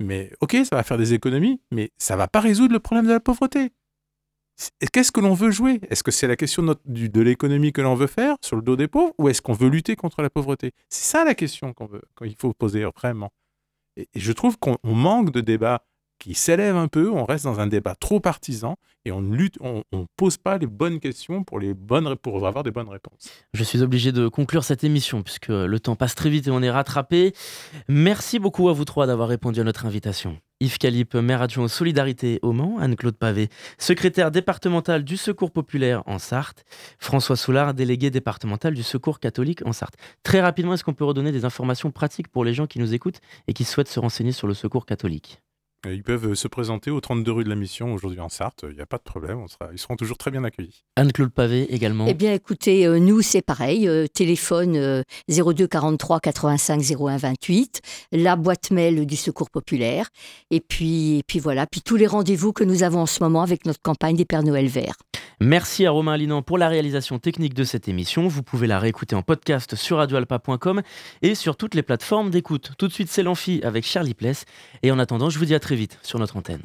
Mais ok, ça va faire des économies, mais ça va pas résoudre le problème de la pauvreté. Qu'est-ce que l'on veut jouer? Est-ce que c'est la question de, l'économie que l'on veut faire sur le dos des pauvres ou est-ce qu'on veut lutter contre la pauvreté? C'est ça la question qu'on veut, qu'il faut poser vraiment. Et, et je trouve qu'on on manque de débats qui s'élèvent un peu, on reste dans un débat trop partisan et on ne lutte, on, on pose pas les bonnes questions pour, les bonnes, pour avoir des bonnes réponses. Je suis obligé de conclure cette émission puisque le temps passe très vite et on est rattrapé. Merci beaucoup à vous trois d'avoir répondu à notre invitation. Yves Calip, maire adjoint aux Solidarités au Mans, Anne-Claude Pavé, secrétaire départemental du Secours populaire en Sarthe, François Soulard, délégué départemental du Secours catholique en Sarthe. Très rapidement, est-ce qu'on peut redonner des informations pratiques pour les gens qui nous écoutent et qui souhaitent se renseigner sur le Secours catholique? Ils peuvent euh, se présenter au 32 rue de la Mission aujourd'hui en Sarthe, il n'y a pas de problème, on sera- ils seront toujours très bien accueillis. Anne-Claude Pavé également. Eh bien, écoutez, euh, nous, c'est pareil. euh, téléphone euh, 02 43 85 01 28, la boîte mail du Secours populaire. Et puis, et puis voilà. Puis tous les rendez-vous que nous avons en ce moment avec notre campagne des Pères Noël verts. Merci à Romain Linan pour la réalisation technique de cette émission. Vous pouvez la réécouter en podcast sur radioalpa.com et sur toutes les plateformes d'écoute. Tout de suite, c'est l'Amphi avec Charlie Pless. Et en attendant, je vous dis à vite sur notre antenne.